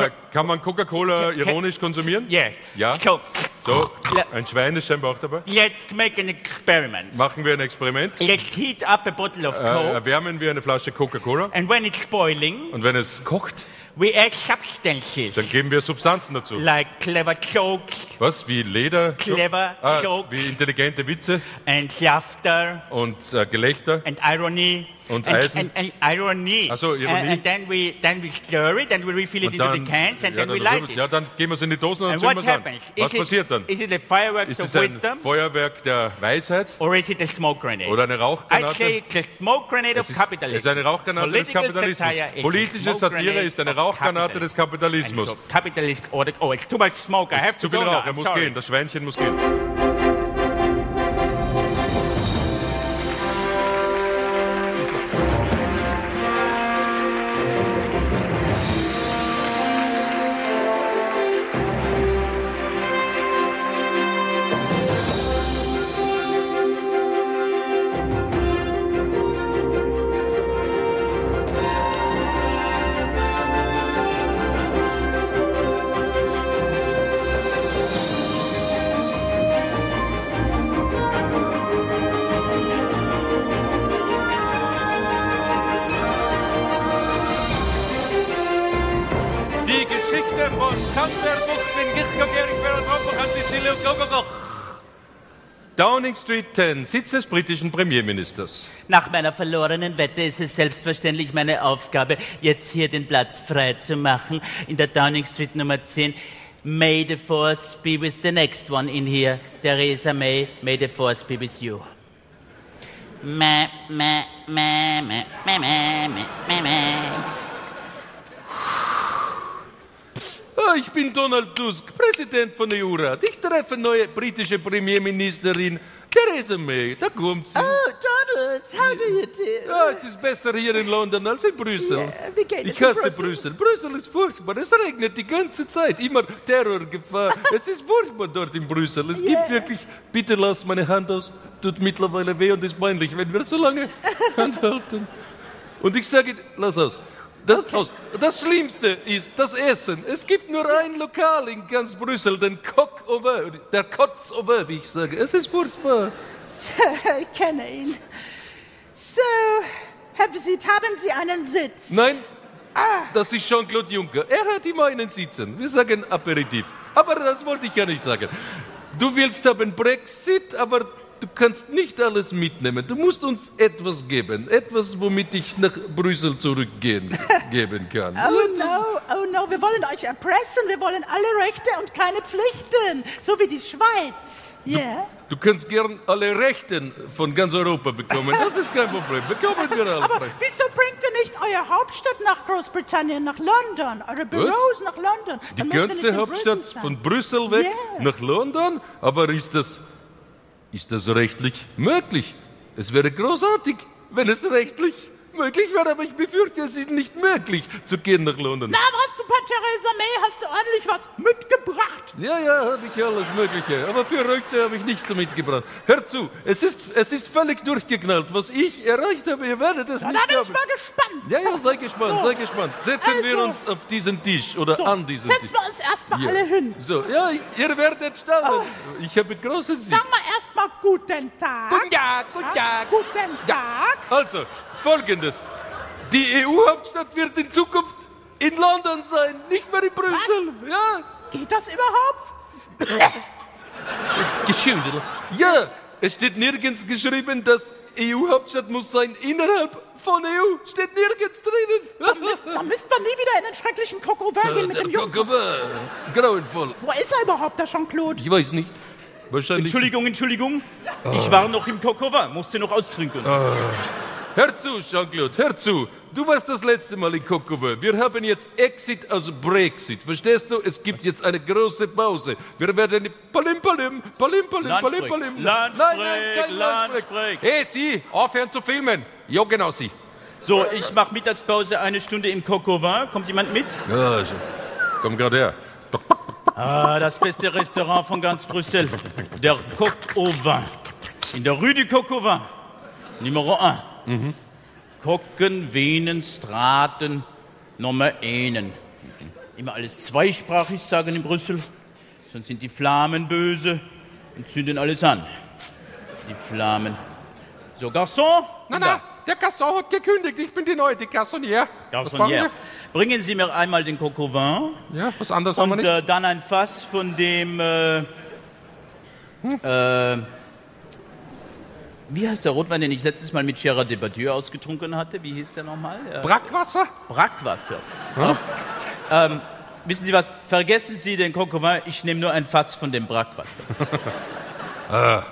Äh, kann man Coca-Cola ironisch konsumieren? Yes. Ja. So, So, ein Schwein ist scheinbar auch dabei. let's make an experiment. Machen wir ein Experiment. Let's heat up a bottle of Äh, Coke, erwärmen wir eine Flasche Coca-Cola and when it's boiling, und wenn es kocht, we add substances dann geben wir Substanzen dazu. like clever jokes Was? Wie Leder? Clever Ah, jokes. wie intelligente Witze and laughter und äh, Gelächter. and irony. Und and, Eisen. and, and irony. Ach so, Ironie. And, and then we then we stir it and we refill it Und into the cans and ja, then we dann light it. ja, dann geben wir es in die Dosen und and dann what zünden wir es an. Was is, passiert dann? it, is it a fireworks Ist es ein wisdom Feuerwerk der Weisheit or is it a smoke grenade? oder eine I'd Rauchgranate? say it's a smoke grenade of ist, capitalism. es ist eine Rauchgranate des Kapitalismus. Politische Satire ist eine Rauchgranate des. Kapitalismus. And capitalist order. Oh, it's too much smoke. I have to zu viel go. Rauch, er muss gehen, das Schweinchen muss gehen. Street 10, Sitz des britischen Premierministers. Nach meiner verlorenen Wette ist es selbstverständlich meine Aufgabe, jetzt hier den Platz frei zu machen in der Downing Street Nummer 10. May the force be with the next one in here. Theresa May, may the force be with you. Meh, meh, meh, meh, meh, meh, meh, meh. ich bin Donald Tusk, Präsident von EU-Rat. Ich treffe neue britische Premierministerin Theresa May. Da kommt sie. Oh, Donald, how do you do? Ja, es ist besser hier in London als in Brüssel. Ja, wie geht ich hasse Brüssel? Brüssel. Brüssel ist furchtbar. Es regnet die ganze Zeit. Immer Terrorgefahr. es ist furchtbar dort in Brüssel. Es Ja. gibt wirklich, bitte lass meine Hand aus. Tut mittlerweile weh und ist peinlich, wenn wir so lange Hand halten. Und ich sage, lass aus. Das, das Schlimmste ist das Essen. Es gibt nur ein Lokal in ganz Brüssel, den Coq au vin, der Kotz au vin, wie ich sage. Es ist furchtbar. ich kenne ihn. So, Herr Visit, haben Sie einen Sitz? Nein, das ist Jean-Claude Juncker. Er hat immer einen Sitzen. Wir sagen Aperitif. Aber das wollte ich ja nicht sagen. Du willst haben Brexit, aber du kannst nicht alles mitnehmen. Du musst uns etwas geben. Etwas, womit ich nach Brüssel zurückgehen geben kann. Oh no, oh no, wir wollen euch erpressen. Wir wollen alle Rechte und keine Pflichten. So wie die Schweiz. Ja. Du kannst gern alle Rechten von ganz Europa bekommen. Das ist kein Problem. Bekommen wir alle. Aber wieso bringt ihr nicht eure Hauptstadt nach Großbritannien, nach London? Eure Büros nach London? Die Dann ganze Hauptstadt Brüssel von Brüssel weg Yeah. nach London? Aber ist das, ist das rechtlich möglich? Es wäre großartig, wenn es rechtlich möglich wäre, aber ich befürchte, es ist nicht möglich zu gehen nach London. Na, was, super, Theresa May, hast du ordentlich was mitgebracht? Ja, ja, habe ich alles Mögliche. Aber für heute habe ich nichts so mitgebracht. Hör zu, es ist, es ist völlig durchgeknallt. Was ich erreicht habe, ihr werdet es Na, nicht da bin ich glauben. mal gespannt. Ja, ja, sei gespannt, So. sei gespannt. Setzen wir Also. uns auf diesen Tisch oder So, an diesen Tisch. setzen wir uns erstmal Ja. alle hin. So, ja, ihr werdet staunen. Ich habe großen Sieg. Sag mal erstmal guten Tag. Guten Tag, guten Tag. Guten Tag. Also, folgendes. Die EU-Hauptstadt wird in Zukunft in London sein, nicht mehr in Brüssel. Ja, Geht das überhaupt? Geschildert. Ja, es steht nirgends geschrieben, dass EU-Hauptstadt muss sein innerhalb von EU. Steht nirgends drinnen. Da müsst, da müsst man nie wieder in den schrecklichen Kokowin gehen mit dem Jungen. Grauenvoll. Wo ist er überhaupt, der Jean-Claude? Ich weiß nicht. Wahrscheinlich. Entschuldigung, Entschuldigung. Ich war noch im Kokova, musste noch austrinken. Hör zu, Jean-Claude, hör zu. Du warst das letzte Mal in Kokovo. Wir haben jetzt Exit aus Brexit. Verstehst du? Es gibt jetzt eine große Pause. Wir werden Palim, Palim, Palim, Palim, Palim. Palim. Nein, nein, kein Lunchbreak. Lunchbreak. Hey, Sie, aufhören zu filmen. Ja, genau, Sie. So, ich mache Mittagspause eine Stunde im Kokova. Kommt jemand mit? Ja, so. Komm gerade her. Ah, das beste Restaurant von ganz Brüssel. Der Coq au Vin. In der Rue du Coq au Vin. Nummer 1. Kocken, Venen, Straten, Nummer einen. Immer alles zweisprachig sagen in Brüssel, sonst sind die Flamen böse und zünden alles an. Die Flamen. So, Garçon? Nein, Da. nein, der Garçon hat gekündigt. Ich bin die neue, die Garçonnière. Garçonnière. Bringen Sie mir einmal den Coco Vin Sie? Ja, was anderes haben wir und nicht. äh, dann ein Fass von dem. Äh, äh, wie heißt der Rotwein, den ich letztes Mal mit Gérard Depardieu ausgetrunken hatte? Wie hieß der nochmal? Äh, Brackwasser? Brackwasser. Ach, ähm, wissen Sie was? Vergessen Sie den Coco Vin, ich nehme nur ein Fass von dem Brackwasser.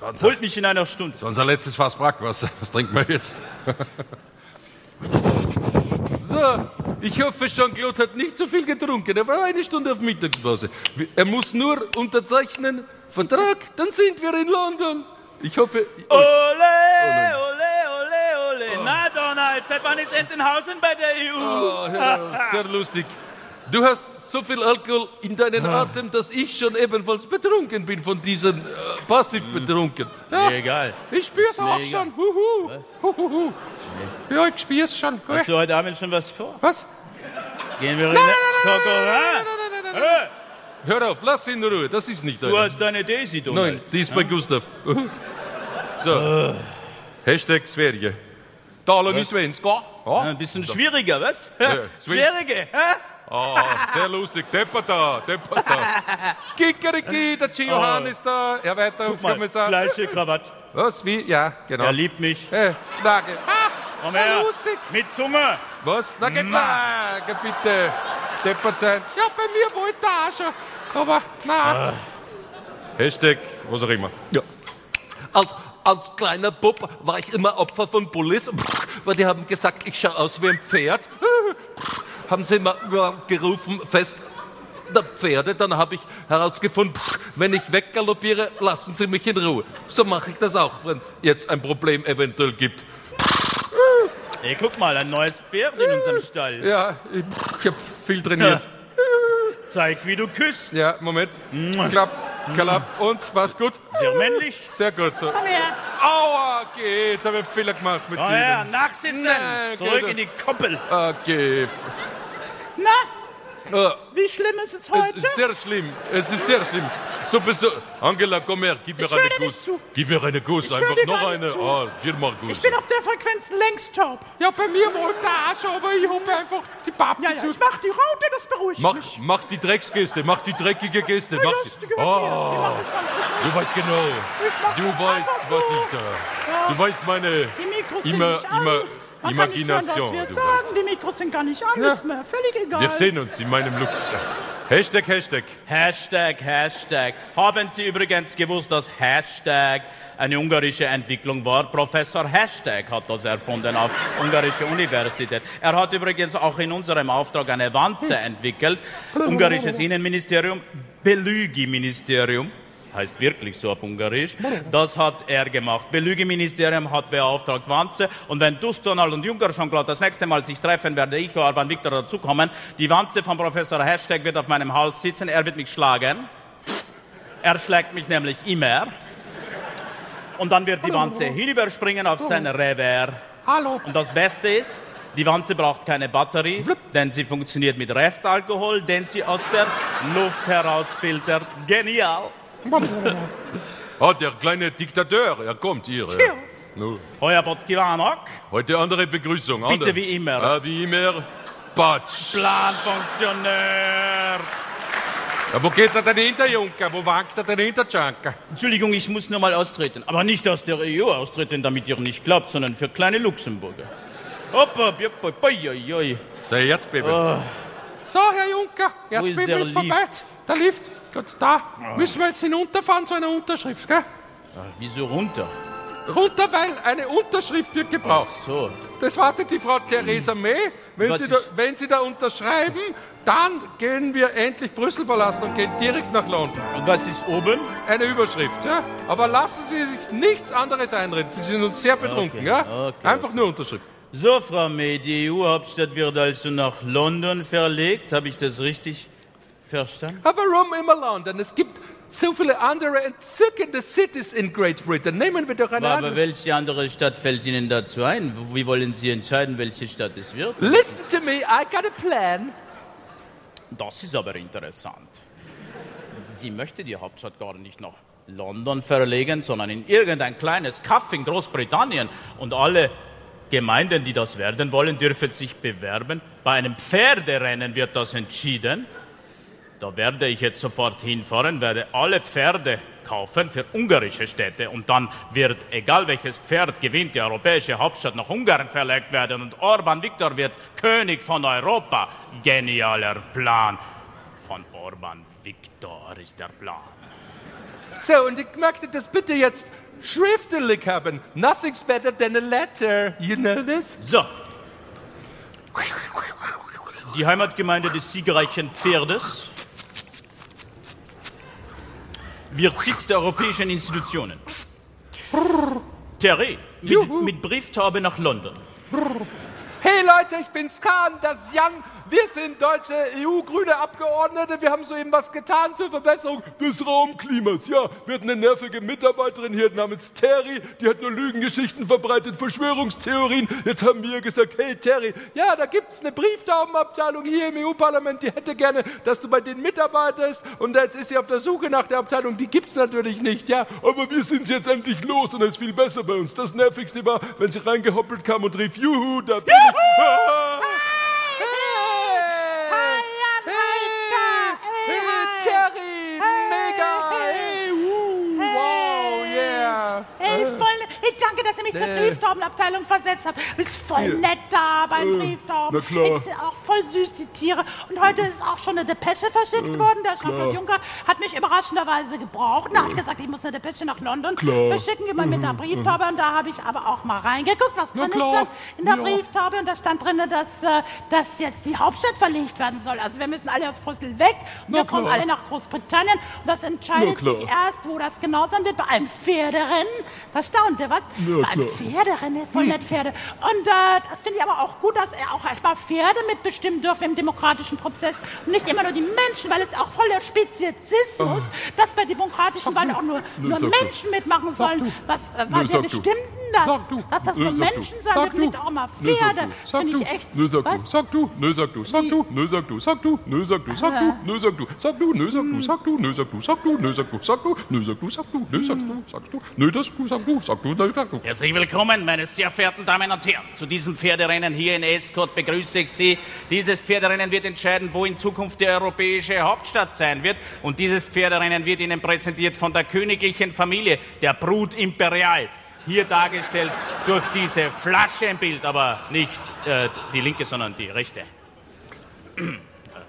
War unser, Holt mich in einer Stunde. das war unser letztes Fass Brackwasser. Was trinken wir jetzt? so, ich hoffe, Jean-Claude hat nicht so viel getrunken. Er war eine Stunde auf Mittagspause. Er muss nur unterzeichnen, Vertrag, dann sind wir in London. Ich hoffe... Ole, ole, ole, ole. Na, Donald, seit wann ist Entenhausen bei der E EU? Oh, ja, sehr lustig. Du hast so viel Alkohol in deinen Atem, dass ich schon ebenfalls betrunken bin von diesen äh, passiv betrunken. Ja, Egal. Ich spür's auch egal. schon. Huhu. Huhuhu. Ja, ich spür's schon. Hast du heute Abend schon was vor? Was? Gehen wir in den Coco Vin? Äh, Hör auf, lass ihn in Ruhe, das ist nicht Du dein. hast deine Daisy, Donald. Nein, die ist bei Gustav. So. Hashtag Sverige. Talen i svenska. Ja. Ein bisschen schwieriger, was? Ja, Schwierige, hä? Ah, sehr lustig. Deppata, Deppata. Kikeriki, der Gio Hahn ist da, Erweiterungskommissar. gleiche Krawatte. Was, wie? Ja, genau. Er liebt mich. Hey, danke. Ah, Komm her. lustig. Mit Zunge. Was? Na, geht mal. Bitte. Deppert sein. Ja, bei mir wollte er auch schon. Aber, na. Hashtag, was auch immer. Ja. Als, als kleiner Bub war ich immer Opfer von Bullies, weil die haben gesagt, ich schaue aus wie ein Pferd. Haben sie immer gerufen, fest der Pferde. Dann habe ich herausgefunden, wenn ich weggaloppiere, lassen sie mich in Ruhe. So mache ich das auch, wenn es jetzt ein Problem eventuell gibt. Ey, guck mal, ein neues Pferd in unserem Stall. Ja, ich, ich habe viel trainiert. Zeig, wie du küsst. Ja, Moment. Klapp, klapp. Und, war's gut? Sehr männlich. Sehr gut. So. Komm her. Aua, okay, jetzt habe ich einen Fehler gemacht mit Komm her, Ihnen. nachsitzen. Nee, Zurück in die Koppel. Okay. Na, wie schlimm ist es Es heute? ist sehr schlimm. Es ist sehr schlimm. So beso Angela, komm her, gib mir Ich eine Guss. zu. Gib mir eine Guss, höre einfach noch eine. Ah, viermal Guss. Ich bin auf der Frequenz längst taub. Ja, bei mir wollte er auch schon, aber ich habe einfach die Pappen Ja, ja, zu. ich mach die Raute, das beruhigt Mach, mich. mach die Drecksgeste, mach die dreckige Geste. Ja, Mach sie. Oh, ich du weißt genau. Ich Du weißt, so. was ich da. Du weißt meine immer, immer Man kann nicht hören, Imagination. was wir sagen. Die Mikros sind gar nicht an. Ist mir völlig egal. Wir sehen uns in meinem Lux. Hashtag, Hashtag. Hashtag, Hashtag. Haben Sie übrigens gewusst, dass Hashtag eine ungarische Entwicklung war? Professor Hashtag hat das erfunden auf ungarische Universität. Er hat übrigens auch in unserem Auftrag eine Wanze entwickelt. Ungarisches Innenministerium, Belügi-Ministerium. Heißt wirklich so auf Ungarisch. Das hat er gemacht. Belüge-Ministerium hat beauftragt Wanze. Und wenn Dus, Donald und Juncker schon klar das nächste Mal sich treffen, werde ich, Orban Viktor, dazukommen. Die Wanze von Professor Hashtag wird auf meinem Hals sitzen. Er wird mich schlagen. Er schlägt mich nämlich immer. Und dann wird die Wanze hinüberspringen auf sein Revers. Hallo. Und das Beste ist, die Wanze braucht keine Batterie, denn sie funktioniert mit Restalkohol, den sie aus der Luft herausfiltert. Genial! Ah, der kleine Diktateur, er kommt hier. Ja. Nu, Heuer Botkivanok, heute andere Begrüßung. Bitte andere. wie immer. Ah, wie immer. Patsch. Planfunktionär. Ja, wo geht er denn hin, der Junker? Wo wankt er denn hin, der Junker? Entschuldigung, ich muss nur mal austreten. Aber nicht aus der EU austreten, damit ihr nicht glaubt, sondern für kleine Luxemburger. Hopp, hopp, hopp, hopp, oi, oi, oi. Sein Erzbeben. So, Herr Juncker, Wo ist ist, vorbei. Lift? Der Lift, gut, da. Müssen wir jetzt hinunterfahren zu einer Unterschrift, gell? Wieso runter? Runter, weil eine Unterschrift wird gebraucht. So. Das wartet die Frau Theresa May. Wenn Was Sie, da, wenn Sie da unterschreiben, dann gehen wir endlich Brüssel verlassen und gehen direkt nach London. Und was ist oben? Eine Überschrift, ja? Aber lassen Sie sich nichts anderes einreden. Sie sind uns sehr betrunken, Okay, ja? okay, Einfach nur Unterschrift. So, Frau May, die EU-Hauptstadt wird also nach London verlegt. Habe ich das richtig verstanden? Aber warum immer London? Es gibt so viele andere entzückende Cities in Great Britain. Nehmen wir doch eine Aber andere. welche andere Stadt fällt Ihnen dazu ein? Wie wollen Sie entscheiden, welche Stadt es wird? Listen to me, I got a plan. Das ist aber interessant. Sie möchte die Hauptstadt gar nicht nach London verlegen, sondern in irgendein kleines Kaff in Großbritannien. Und alle Gemeinden, die das werden wollen, dürfen sich bewerben. Bei einem Pferderennen wird das entschieden. Da werde ich jetzt sofort hinfahren, werde alle Pferde kaufen für ungarische Städte und dann wird, egal welches Pferd gewinnt, die europäische Hauptstadt nach Ungarn verlegt werden und Orban Viktor wird König von Europa. Genialer Plan. Von Orban Viktor ist der Plan. So, und ich möchte das bitte jetzt schriftlich haben. Nothing's better than a letter. You know this? So. Die Heimatgemeinde des siegreichen Pferdes wird Sitz der europäischen Institutionen. Terry, mit, mit Brieftaube nach London. Hey Leute, ich bin's Kahn, das Jan. Wir sind deutsche EU-grüne Abgeordnete. Wir haben soeben was getan zur Verbesserung Des Raumklimas, ja. Wir hatten eine nervige Mitarbeiterin hier namens Terry, die hat nur Lügengeschichten verbreitet, Verschwörungstheorien. Jetzt haben wir gesagt, hey Terry, Ja, da gibt's eine Brieftaubenabteilung hier im EU-Parlament, die hätte gerne, dass du bei denen mitarbeitest. Und jetzt ist sie auf der Suche nach der Abteilung. Die gibt's natürlich nicht, ja. aber wir sind jetzt endlich los und es ist viel besser bei uns. Das Nervigste war, wenn sie reingehoppelt kam und rief, Juhu, da bin ich. Ah! Hey, hey, Terry, mega, hey, uh, wow, yeah. Hey, voll, hey, danke, dass ihr mich zur Brieftaubenabteilung versetzt habt. Du bist voll nett da beim Brieftauben. na klar. Sind auch voll süß, die Tiere. Und heute ist auch schon eine Depesche verschickt worden. Der Jean-Claude Juncker hat mich überraschenderweise gebraucht. Und er hat gesagt, ich muss eine Depesche nach London Klar. verschicken, immer mit einer Brieftaube. Und da habe ich aber auch mal reingeguckt, was drin ist in der Ja. Brieftaube. Und da stand drin, dass, äh, dass jetzt die Hauptstadt verlegt werden soll. Also wir müssen alle aus Brüssel weg. Und wir kommen klar. alle nach Großbritannien. Und das entscheidet Na sich erst, wo das genau sein wird, bei einem Pferderennen. Da staunt ihr was? Ja, bei klar. Pferderennen, voll nett Pferde. Und äh, das finde ich aber auch gut, dass er auch erstmal Pferde mitbestimmen dürfen im demokratischen Prozess und nicht immer nur die Menschen, weil es auch voll der Speziesismus, dass bei demokratischen Wahlen auch nur, nur. Menschen mitmachen sollen. Was, äh, Nö, wer sag du. bestimmt denn das? Sag du. Dass das Nö, du. Menschen sein Sag nicht auch Nö, sag Pferde. du. Sag Finde du. ich echt. Nö, sag was? du. Sag du. Nö, sag du. Sag du. Nö, sag du. Sag du. Nö, sag du. Sag du. Sag du. Nö, sag du. Nö, sag du. Sag du. Nö, sag du. Sag du. Nö, sag du. Sag du. Nö, sag du. Sag du. Nö, sag du. Sagst du. Nö, das du. Sag du. Sag du. Nö, sag du. Herzlich willkommen, meine sehr verehrten Damen und Herren. Zu diesem Pferderennen hier in Escort begrüße ich Sie. Dieses Pferderennen wird entscheiden, wo in Zukunft die europäische Hauptstadt sein wird. Und dieses Pferderennen wird Ihnen präsentiert von der königlichen Familie, der Brut Imperial. Hier dargestellt durch diese Flasche im Bild, aber nicht äh, die linke, sondern die rechte.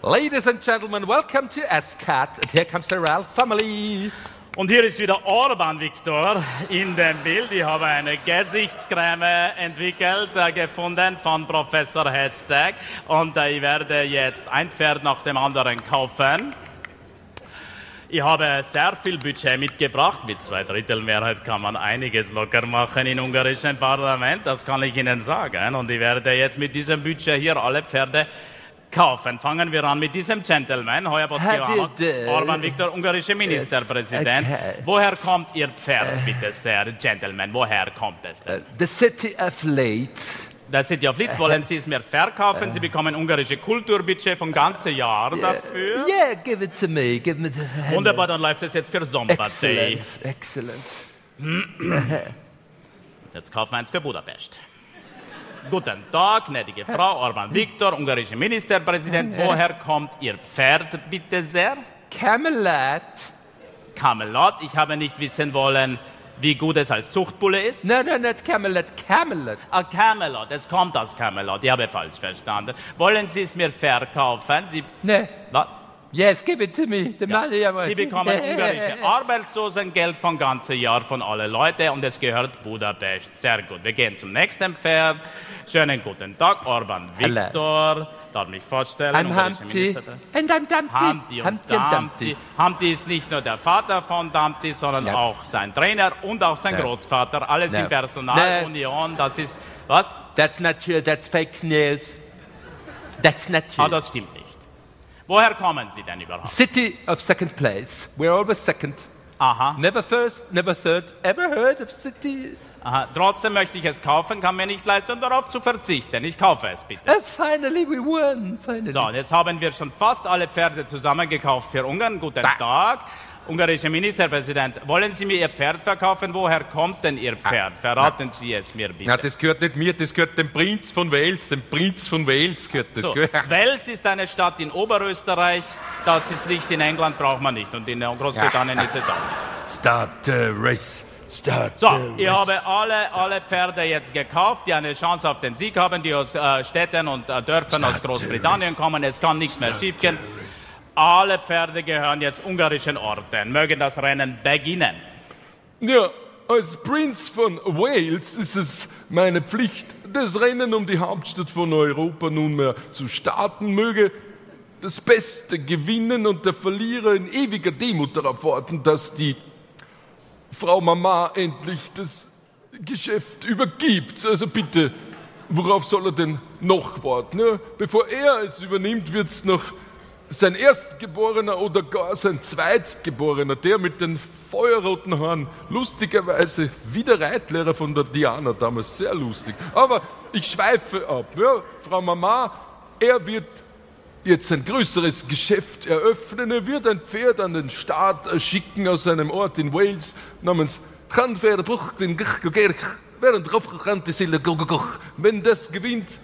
Ladies and gentlemen, welcome to Ascot. And here comes the Ralph family. Und hier ist wieder Orban Viktor in dem Bild. Ich habe eine Gesichtscreme entwickelt, äh, gefunden von Professor Hashtag. Und äh, ich werde jetzt ein Pferd nach dem anderen kaufen. Ich habe sehr viel Budget mitgebracht. Mit zwei Drittel Mehrheit kann man einiges locker machen im ungarischen Parlament. Das kann ich Ihnen sagen. Und ich werde jetzt mit diesem Budget hier alle Pferde kaufen. Fangen wir an mit diesem Gentleman, Heuer. Orban Viktor, ungarische Ministerpräsident. okay. Woher kommt Ihr Pferd, bitte sehr, Gentleman? Woher kommt es denn? The city of Leeds. Das sind ja auf Litz, wollen Sie es mir verkaufen? Sie bekommen ungarische Kulturbudget von ganzen Jahr dafür. Yeah, give it to me. Give me the Wunderbar, dann läuft es jetzt für Sommerday. Excellent, excellent. Jetzt kaufen wir eins für Budapest. Guten Tag, gnädige Frau Orban Viktor, ungarischer Ministerpräsident. Woher kommt Ihr Pferd, bitte sehr? Camelot. Camelot. Ich habe nicht wissen wollen, wie gut es als Zuchtbulle ist. No, no, not Camelot. Camelot. Ah, Camelot, es kommt aus Camelot. Ich habe falsch verstanden. Wollen Sie es mir verkaufen? Sie, No. Was? Yes, give it to me. The money I want. Sie bekommen ungarische Arbeitslosengeld von ganzem Jahr von allen Leuten und es gehört Budapest. Sehr gut. Wir gehen zum nächsten Pferd. Schönen guten Tag, Orban. Viktor. Darf mich vorstellen. Ungarischer Humpty. I'm Dumpty. Humpty und Dumpty. Humpty ist nicht nur der Vater von Dumpty, sondern Ja. auch sein Trainer und auch sein Ja. Großvater. Alles Ja. in Personalunion. Das ist, was? That's not true. That's fake news. That's not Ah, true. das stimmt nicht. Woher kommen Sie denn überhaupt? City of second place. We're always second. Aha. Never first, never third. Ever heard of city? Aha. Trotzdem möchte ich es kaufen, kann mir nicht leisten, darauf zu verzichten. Ich kaufe es bitte. Uh, finally we won. Finally. So, und jetzt haben wir schon fast alle Pferde zusammengekauft für Ungarn. Guten Tag. Ungarischer Ministerpräsident, wollen Sie mir Ihr Pferd verkaufen? Woher kommt denn Ihr Pferd? Verraten Sie es mir bitte. Ja, das gehört nicht mir, das gehört dem Prinz von Wales. Dem Prinz von Wales gehört das. So? Wales ist eine Stadt in Oberösterreich. Das ist nicht in England, braucht man nicht. Und in Großbritannien ist es auch nicht. Start the race. Start So, ich race. habe alle, alle Pferde jetzt gekauft, die eine Chance auf den Sieg haben, die aus äh, Städten und äh, Dörfern aus Großbritannien kommen. Es kann nichts mehr schiefgehen. Alle Pferde gehören jetzt ungarischen Orten. Mögen das Rennen beginnen. Ja, als Prinz von Wales ist es meine Pflicht, das Rennen um die Hauptstadt von Europa nunmehr zu starten. Möge das Beste gewinnen und der Verlierer in ewiger Demut darauf warten, dass die Frau Mama endlich das Geschäft übergibt. Also bitte, worauf soll er denn noch warten? Bevor er es übernimmt, wird es noch sein Erstgeborener oder gar sein Zweitgeborener, der mit den feuerroten Haaren, lustigerweise wie der Reitlehrer von der Diana damals, sehr lustig. Aber ich schweife ab. Ja, Frau Mama, er wird jetzt ein größeres Geschäft eröffnen. Er wird ein Pferd an den Staat schicken aus einem Ort in Wales namens Wenn das gewinnt,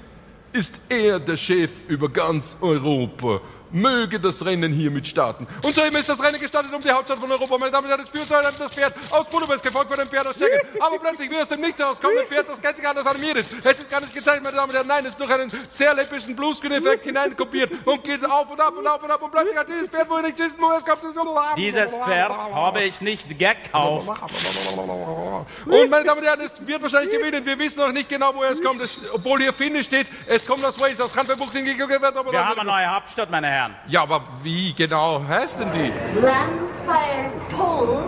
ist er der Chef über ganz Europa. Möge das Rennen hiermit starten. Und soeben ist das Rennen gestartet um die Hauptstadt von Europa. Meine Damen und Herren, es führt einem das Pferd aus Budapest, gefolgt von dem Pferd aus Tschechien. Aber plötzlich, wie aus dem Nichts herauskommt, ein Pferd, das gänzlich anders animiert ist. Es ist gar nicht gezeigt, meine Damen und Herren. Nein, es ist durch einen sehr läppischen Bluescreen-Effekt hineinkopiert und geht auf und ab und auf und ab. Und plötzlich hat dieses Pferd, wo ihr nicht wissen, woher es kommt, Dieses Pferd habe ich nicht gekauft. Und meine Damen und Herren, es wird wahrscheinlich gewinnen. Wir wissen noch nicht genau, woher es kommt. Es, obwohl hier Finish steht, es kommt aus Wales, aus Kanterbucht in Wir haben eine neue Hauptstadt, meine Herren. Ja, aber wie genau heißt denn die? Landfire Pull,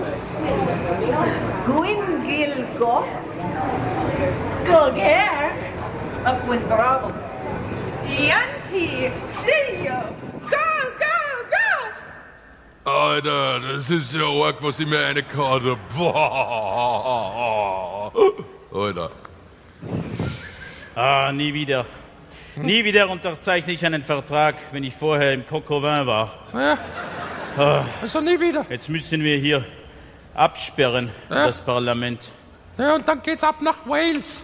Gwingilgo, Goger, of Windrabel, Yanti, Sirio, go, go, go! Alter, das ist ja arg, was ich mir eine Karte. Boah. Alter. Ah, nie wieder. Nie wieder unterzeichne ich einen Vertrag, wenn ich vorher im Cocovin war. Also nie wieder. Jetzt müssen wir hier absperren, das Parlament. Ja, und dann geht's ab nach Wales.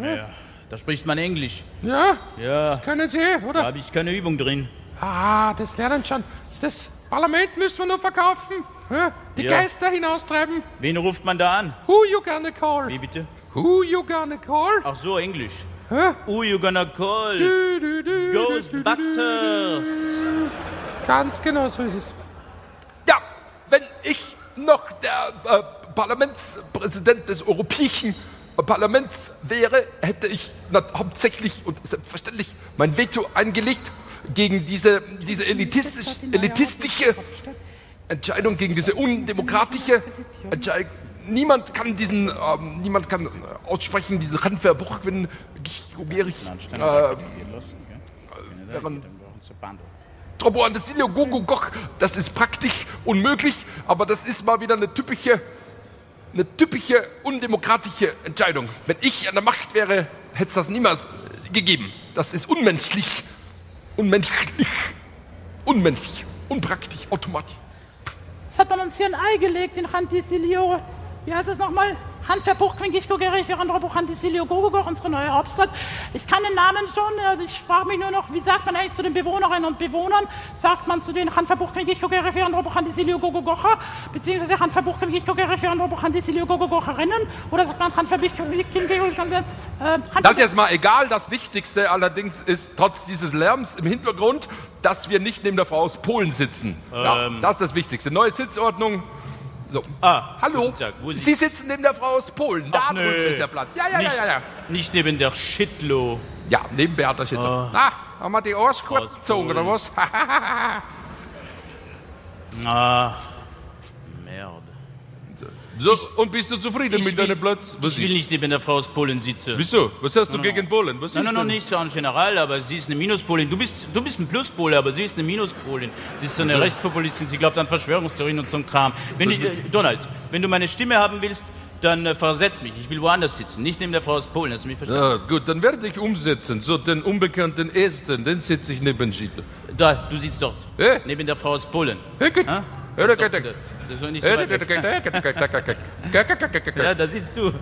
Ja, da spricht man Englisch. Ja, Ja, können Sie, da oder? habe ich keine Übung drin. Ah, das lernen schon. Das Parlament müssen wir nur verkaufen. Ja, die Ja. Geister hinaustreiben. Wen ruft man da an? Who you gonna call? Wie bitte? Who you gonna call? Ach so, Englisch. Hä? Who you gonna call? Du, du, du, Ghostbusters. Ganz genau so ist es. Ja, wenn ich noch der äh, Parlamentspräsident des Europäischen Parlaments wäre, hätte ich hauptsächlich und selbstverständlich mein Veto eingelegt gegen diese, diese elitistisch, elitistische Entscheidung, gegen diese undemokratische Entscheidung. Niemand kann diesen, ähm, niemand kann äh, aussprechen, diese Handverbuch, wenn Gierig, äh, während Trobo Andesilio Gogo Goch, das ist praktisch unmöglich, aber das ist mal wieder eine typische, eine typische undemokratische Entscheidung. Wenn ich an der Macht wäre, hätte es das niemals äh, gegeben. Das ist unmenschlich, unmenschlich, unmenschlich, unpraktisch, automatisch. Jetzt hat man uns hier ein Ei gelegt in Rantisilio. Wie heißt es nochmal? Handverbuch, Quinkichko, Gericht, Verandrobuch, Rantisilio, Gogogoch, unsere neue Hauptstadt. Ich kann den Namen schon, also ich frage mich nur noch, wie sagt man eigentlich zu den Bewohnerinnen und Bewohnern? Sagt man zu den Handverbuch, Quinkichko, Gericht, Verandrobuch, Rantisilio, Gogogocher, beziehungsweise Handverbuch, Quinkichko, Gericht, Verandrobuch, Rantisilio, Gogogocherinnen? Oder sagt man Handverbuch, Quinkichko, äh, Das ist jetzt mal egal. Das Wichtigste allerdings ist trotz dieses Lärms im Hintergrund, dass wir nicht neben der Frau aus Polen sitzen. Ja, Ähm. das ist das Wichtigste. Neue Sitzordnung. So. Ah, Hallo. Tag, Sie sitzen neben der Frau aus Polen. Da Ach, drüben nö. ist der Platz. Ja, ja, ja, nicht, ja, ja. nicht neben der Shitlo. Ja, neben Beata Schütter. Ah, haben wir die Arsch kurz gezogen, oder was? Ah. So, und bist du zufrieden mit deinem Platz? Was Ich will ist? nicht neben der Frau aus Polen sitzen. Wieso? Was hast du gegen Polen? Was Nein, nein, denn? nicht so en general, aber sie ist eine Minuspolin. Du bist, du bist ein Pluspole, aber sie ist eine Minuspolin. Sie ist so eine Rechtspopulistin, sie glaubt an Verschwörungstheorien und so ein Kram. Wenn ich, äh, Donald, wenn du meine Stimme haben willst, dann äh, versetz mich. Ich will woanders sitzen, nicht neben der Frau aus Polen. Hast du mich verstanden? Ja, gut, dann werde ich umsetzen. So, den unbekannten Ersten, den setze ich neben Schiedler. Da, du sitzt dort. Äh? Neben der Frau aus Polen. Hey, gut. Ha? Hey, Das ist doch- nicht so weit weg. Ja, da sitzt du.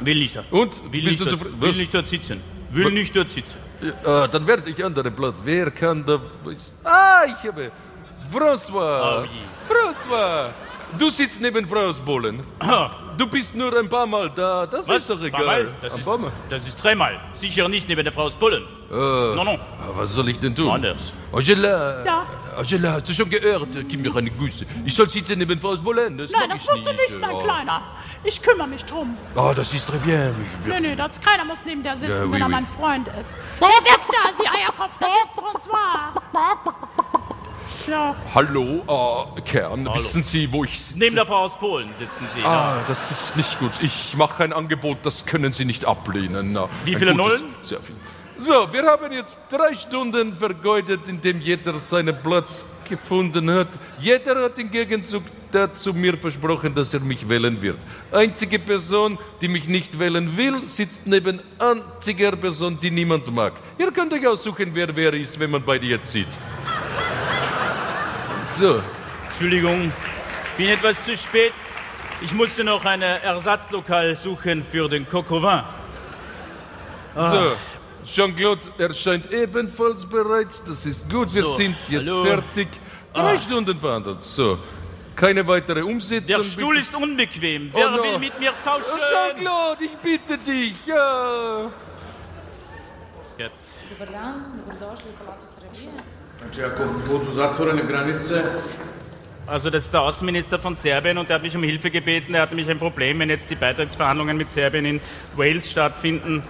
Will nicht da. Und? Will nicht, dort, will nicht dort sitzen. Will nicht dort sitzen. Ja, dann werde ich andere Blatt. Wer kann da... Ah, ich habe... François. Oh je. François. Du sitzt neben Frau aus Polen. Du bist nur ein paar Mal da. Das Was? ist doch egal. Paar Mal? Das, ein ist, paar Mal. das ist dreimal. Sicher nicht neben der Frau aus Polen. Äh, Non, non. ah, was soll ich denn tun? Anders. Angela, Ja? Angela, hast du schon gehört? Gib mir eine Güsse. Ich soll sitzen neben Frau aus Polen. Das Nein, das ich musst du nicht, mein Oh. Kleiner. Ich kümmere mich drum. Oh, das ist très bien. Ich Nee, nee, das, keiner muss neben der sitzen, Ja, oui, wenn er oui. mein Freund ist. Wer weg da, Sie Eierkopf, das ist François. Ja, Hallo, äh, Kern, wissen Sie, wo ich sitze? Neben der Frau aus Polen sitzen sie. Ah, das ist nicht gut. Ich mache ein Angebot, das können Sie nicht ablehnen. Wie ein viele gutes- Nullen? Sehr viel. So, wir haben jetzt drei Stunden vergeudet, indem jeder seinen Platz gefunden hat. Jeder hat im Gegenzug dazu mir versprochen, dass er mich wählen wird. Einzige Person, die mich nicht wählen will, sitzt neben einziger Person, die niemand mag. Ihr könnt euch aussuchen, wer wer ist, wenn man beide jetzt sieht. So, Entschuldigung, bin etwas zu spät. Ich musste noch ein Ersatzlokal suchen für den Cocovin. So, Jean-Claude erscheint ebenfalls bereits. Das ist gut. Wir So, sind jetzt hallo. fertig. Drei Stunden verhandelt. So, keine weitere Umsetzung. Der Stuhl ist unbequem. Wer Oh no. will mit mir Oh, tauschen? Jean-Claude, ich bitte dich. Ja. Skat. Dobar Also das ist der Außenminister von Serbien und der hat mich um Hilfe gebeten. Er hat nämlich ein Problem, wenn jetzt die Beitrittsverhandlungen mit Serbien in Wales stattfinden.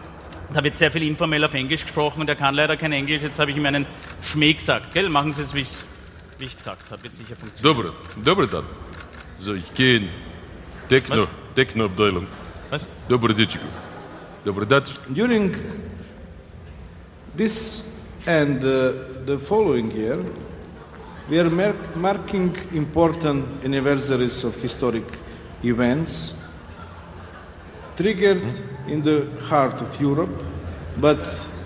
Da wird sehr viel informell auf Englisch gesprochen und er kann leider kein Englisch. Jetzt habe ich ihm einen Schmäh gesagt. Gell? Machen Sie es, wie, wie ich gesagt habe. Wird sicher funktionieren. Dobro, dobro dann. So, ich gehe in Techno, Techno-Abteilung. Was? Dobro, Ditschko. Dobro, Datsch. during this and uh, the following year, we are mar- marking important anniversaries of historic events triggered in the heart of Europe, but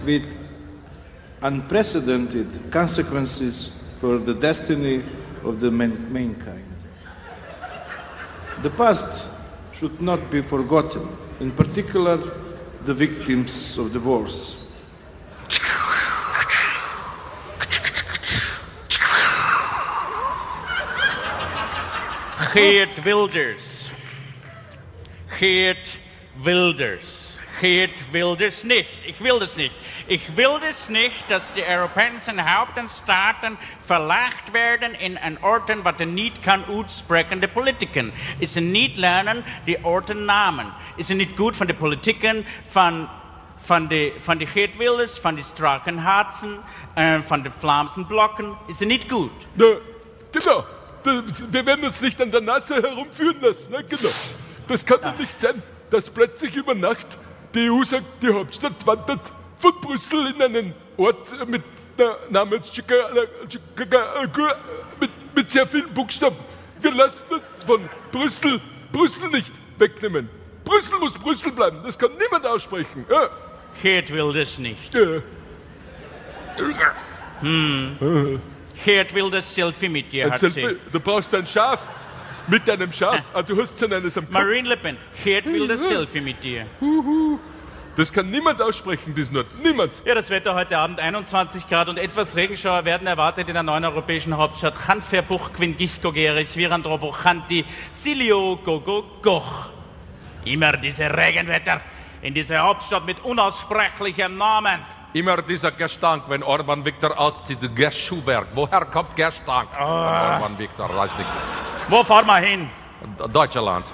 with unprecedented consequences for the destiny of the man- mankind. The past should not be forgotten, in particular the victims of the wars. Geert Wilders. Geert Wilders. Geert Wilders nicht. Ich will das nicht. Ich will das nicht, dass die europäischen Hauptstaaten verlacht werden in an Orten, wat er niet kan uitspreken, de politiken. Is ze niet lernen die Orten namen. Is ze niet goed van de politiken van van de, van de Geert Wilders, van die Strakenharzen, äh, van de Vlaamse Blokken. Is ze niet goed. Na, genau. Wir werden uns nicht an der Nase herumführen lassen. Ne? Genau. Das kann doch nicht sein, dass plötzlich über Nacht die EU sagt, die Hauptstadt wandert von Brüssel in einen Ort mit der Namens mit, mit sehr vielen Buchstaben. Wir lassen uns von Brüssel, Brüssel nicht wegnehmen. Brüssel muss Brüssel bleiben. Das kann niemand aussprechen. Ja. Geert Wilders nicht. Ja. Geert Wilders Selfie mit dir, Ein hat Selfie. sie. Du brauchst ein Schaf. Mit deinem Schaf. Ah, du hast schon eines am Kopf. Marine Le Pen, Geert Wilders Selfie mit dir. Das kann niemand aussprechen, dies Wort. Niemand. Ja, das Wetter heute Abend 21 Grad und etwas Regenschauer werden erwartet in der neuen europäischen Hauptstadt Hanferbuch, Quingichko, Gerich, Virandrobo, Chanti, Silio, Gogo, Goch. Immer diese Regenwetter in dieser Hauptstadt mit unaussprechlichem Namen. Immer dieser Gestank, wenn Orban Viktor auszieht, der Schuhwerk. Woher kommt Gestank? Ah. Orban Viktor, weiß nicht. Wo fahren wir hin? Deutschland.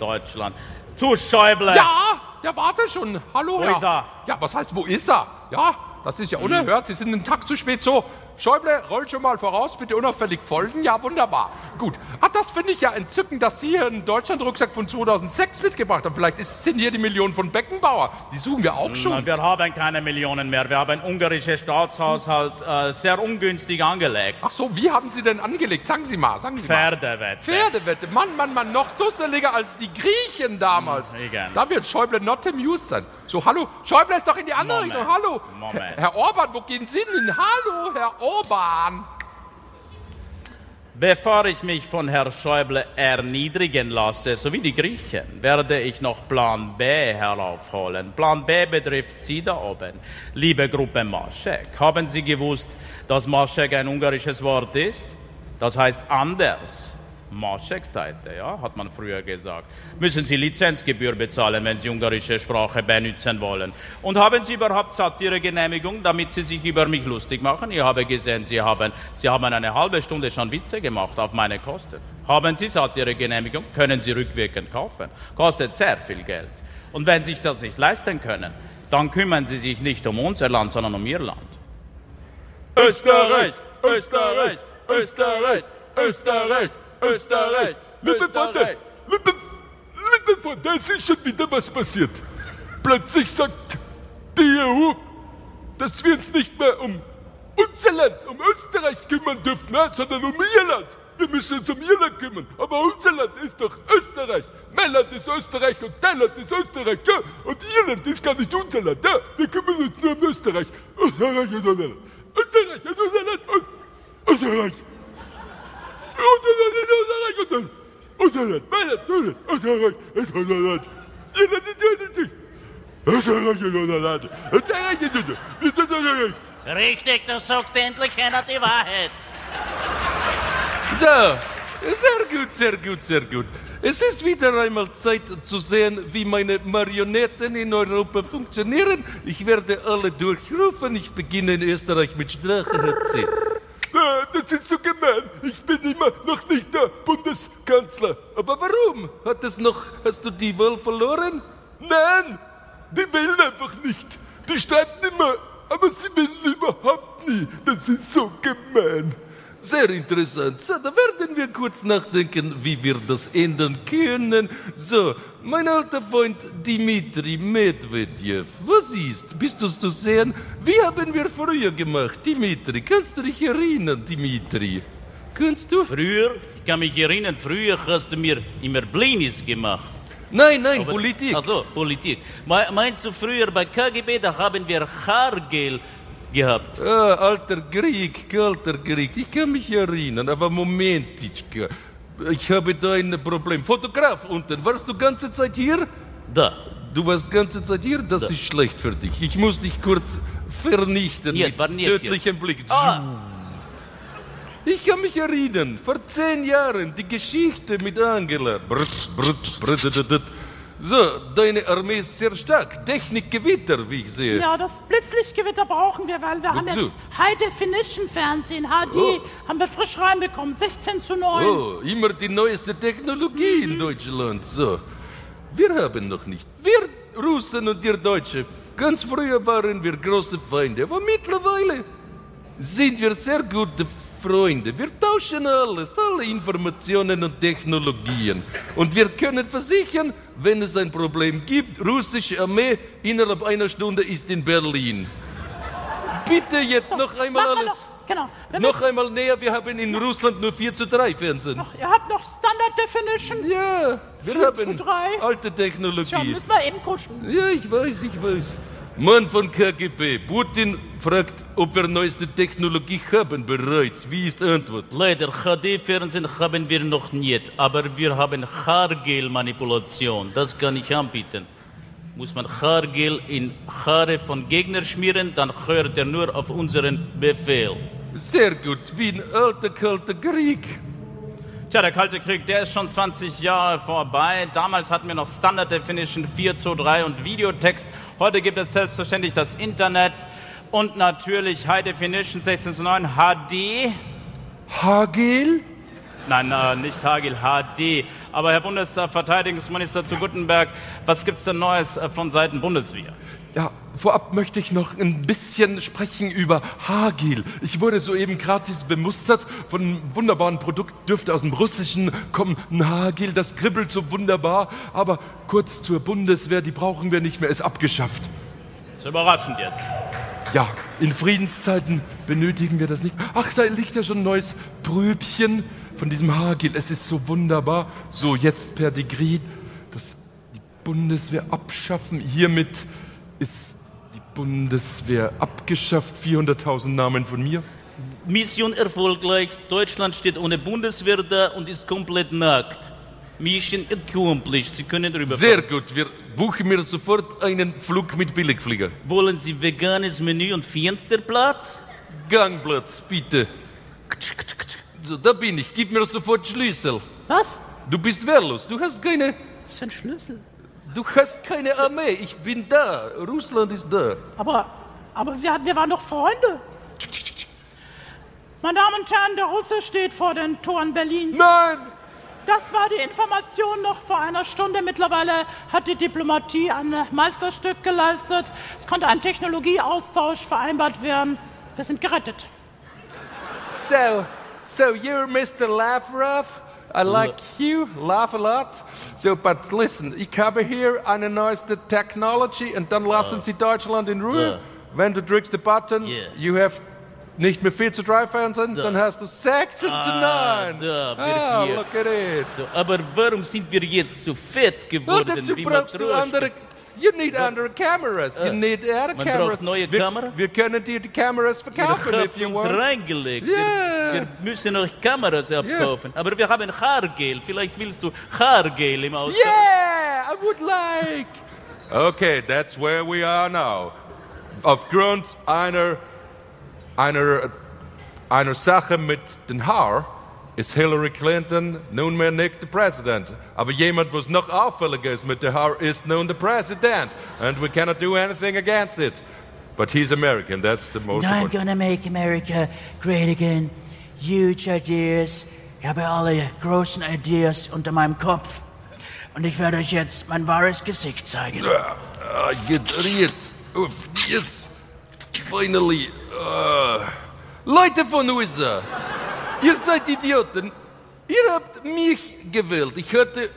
Deutschland. Zu Schäuble. Ja, der wartet schon. Hallo, Wo Herr. ist er? Ja, was heißt, wo ist er? Ja, das ist ja unerhört. Sie sind einen Tag zu spät so. Schäuble, roll schon mal voraus, bitte unauffällig folgen. Ja, wunderbar. Gut. Ach, das finde ich ja entzückend, dass Sie hier einen Deutschland-Rucksack von 2006 mitgebracht haben. Vielleicht sind hier die Millionen von Beckenbauer. Die suchen wir auch schon. Wir haben keine Millionen mehr. Wir haben einen ungarischen Staatshaushalt äh, sehr ungünstig angelegt. Ach so, wie haben Sie denn angelegt? Sagen Sie mal, sagen Sie mal. Pferdewette. Pferdewette. Mann, Mann, Mann, noch dusseliger als die Griechen damals. Igen. Da wird Schäuble not amused sein. So, hallo, Schäuble ist doch in die andere Moment. Richtung. Hallo. Moment. Herr, Orban, wo gehen Sie denn hin? Hallo, Herr Orban. Bevor ich mich von Herrn Schäuble erniedrigen lasse, so wie die Griechen, werde ich noch Plan B heraufholen. Plan B betrifft Sie da oben. Liebe Gruppe Maschek, haben Sie gewusst, dass Maschek ein ungarisches Wort ist? Das heißt anders. Maschek-Seite, ja, hat man früher gesagt. Müssen Sie Lizenzgebühr bezahlen, wenn Sie ungarische Sprache benutzen wollen. Und haben Sie überhaupt Satiregenehmigung, damit Sie sich über mich lustig machen? Ich habe gesehen, Sie haben, Sie haben eine halbe Stunde schon Witze gemacht auf meine Kosten. Haben Sie Satiregenehmigung, können Sie rückwirkend kaufen. Kostet sehr viel Geld. Und wenn Sie sich das nicht leisten können, dann kümmern Sie sich nicht um unser Land, sondern um Ihr Land. Österreich, Österreich, Österreich, Österreich, Österreich. Liebe Freunde, liebe, liebe Freunde, es ist schon wieder was passiert. Plötzlich sagt die EU, dass wir uns nicht mehr um unser Land, um Österreich kümmern dürfen, sondern um ihr Land. Wir müssen uns um ihr Land kümmern. Aber unser Land ist doch Österreich. Mein Land ist Österreich und dein Land ist Österreich. Ja? Und ihr Land ist gar nicht unser Land. Ja? Wir kümmern uns nur um Österreich. Österreich ist unser Land. Österreich ist unser Land. Österreich Richtig, da sagt endlich einer die Wahrheit. So, sehr gut, sehr gut, sehr gut. Es ist wieder einmal Zeit zu sehen, wie meine Marionetten in Europa funktionieren. Ich werde alle durchrufen. Ich beginne in Österreich mit Strache. Ah, Das ist so gemein. Ich bin immer noch nicht der Bundeskanzler. Aber warum? Hat es noch, hast du die Wahl verloren? Nein, die wählen einfach nicht. Die streiten immer, aber sie wählen überhaupt nie. Das ist so gemein. Sehr interessant. So, da werden wir kurz nachdenken, wie wir das ändern können. So, mein alter Freund Dimitri Medvedev, was ist? Bist du zu sehen? Wie haben wir früher gemacht, Dimitri? Kannst du dich erinnern, Dimitri? Kannst du? Früher, ich kann mich erinnern, früher hast du mir immer Blinis gemacht. Nein, nein, Aber- Politik. Also Politik. Me- Meinst du früher bei KGB, da haben wir Haargel gehabt? Ah, alter Krieg, kalter Krieg. Ich kann mich erinnern, aber Momentitschka. Ich habe da ein Problem. Fotograf unten, warst du ganze Zeit hier? Da. Du warst ganze Zeit hier? Das Da. ist schlecht für dich. Ich muss dich kurz vernichten Hier, mit hier. tödlichem Blick. Ah, Ich kann mich erinnern, vor zehn Jahren, die Geschichte mit Angela. Brut, brut, brut, So, deine Armee ist sehr stark. Technikgewitter, wie ich sehe. Ja, das Blitzlichtgewitter brauchen wir, weil wir haben Wozu? jetzt High Definition Fernsehen, HD, Oh. haben wir frisch reinbekommen, 16 zu 9. Oh, immer die neueste Technologie in Deutschland. So, wir haben noch nicht. Wir Russen und ihr Deutsche, ganz früher waren wir große Feinde, aber mittlerweile sind wir sehr gute Freunde. Wir tauschen alles, alle Informationen und Technologien. Und wir können versichern, wenn es ein Problem gibt, russische Armee innerhalb einer Stunde ist in Berlin. Bitte jetzt noch einmal alles. Noch, genau. Noch einmal näher, wir haben in Russland nur 4 zu 3 Fernsehen. Ihr habt noch Standard Definition? Ja, wir 4 haben zu 3. alte Tja, Technologie. müssen wir eben kuscheln. Ja, ich weiß, ich weiß. Mann von KGB, Putin fragt, ob wir neueste Technologie haben bereits. Wie ist Antwort? leider, HD-Fernsehen haben wir noch nicht, aber wir haben Haargel-Manipulation. Das kann ich anbieten. Muss man Haargel in Haare von Gegner schmieren, dann hört er nur auf unseren Befehl. Sehr gut, wie ein alter kalter Krieg. Tja, der Kalte Krieg, der ist schon 20 Jahre vorbei. Damals hatten wir noch Standard Definition 4 zu 3 und Videotext. Heute gibt es selbstverständlich das Internet und natürlich High Definition 16 zu 9 HD. Hagel? Nein, äh, nicht Hagel, HD. Aber Herr Bundesverteidigungsminister zu Guttenberg, was gibt's denn Neues äh, von Seiten Bundeswehr? Ja, vorab möchte ich noch ein bisschen sprechen über Hagil. Ich wurde soeben gratis bemustert von einem wunderbaren Produkt, dürfte aus dem Russischen kommen. Ein Hagil, das kribbelt so wunderbar. Aber kurz zur Bundeswehr, die brauchen wir nicht mehr, ist abgeschafft. Das ist überraschend jetzt. Ja, in Friedenszeiten benötigen wir das nicht. Ach, da liegt ja schon ein neues Pröbchen von diesem Hagel. Es ist so wunderbar. So, jetzt per Dekret, dass die Bundeswehr abschaffen. Hiermit ist Bundeswehr abgeschafft. 400.000 Namen von mir. Mission erfolgreich. Deutschland steht ohne Bundeswehr da und ist komplett nackt. Mission accomplished. Sie können darüber Sehr gut, wir buchen mir sofort einen Flug mit Billigflieger. Wollen Sie veganes Menü und Fensterplatz? Gangplatz, bitte. So, da bin ich. Gib mir sofort Schlüssel. Was? Du bist wehrlos. Du hast keine. Was für ein Schlüssel? Du hast keine Armee. Ich bin da. Russland ist da. Aber, aber wir, wir waren doch Freunde. Meine Damen und Herren, der Russe steht vor den Toren Berlins. Nein! Das war die Information noch vor einer Stunde. Mittlerweile hat die Diplomatie ein Meisterstück geleistet. Es konnte ein Technologieaustausch vereinbart werden. Wir sind gerettet. So, so you're Mr. Lavrov. I like you, laugh a lot. So, but listen, ich habe hier eine neueste Technology und dann lassen Sie Deutschland in Ruhe. Wenn du drückst den Button, Yeah. you have nicht mehr viel zu drei Fernsehen, dann hast du 16 zu Ah, 9. da, wir ah, vier. look at it. So, aber warum sind wir jetzt so fett geworden dazu wie brauchst du andere. You need andere cameras. You Äh, need other man cameras. braucht neue wir, Kamera? Wir können dir die Cameras Ihr verkaufen, if habt you uns want. reingelegt. Yeah. Wir, wir müssen euch Kameras abkaufen. Aber wir haben Haargel. Vielleicht willst du Haargel im Austausch? Yeah, I would like. Okay, that's where we are now. Aufgrund einer, einer, einer Sache mit den Haar ist Hillary Clinton nunmehr nicht der Präsident. Aber jemand, was noch auffälliger ist mit der Haar, ist nun der Präsident. And we cannot do anything against it. But he's American, that's the most I'm important. gonna make America great again. Huge ideas. Ich habe alle großen Ideas unter meinem Kopf. Und ich werde euch jetzt mein wahres Gesicht zeigen. Ah, gedreht. Oh, yes. Finally. Ah. Leute von USA, ihr seid Idioten. Ihr habt mich gewählt. Ich hatte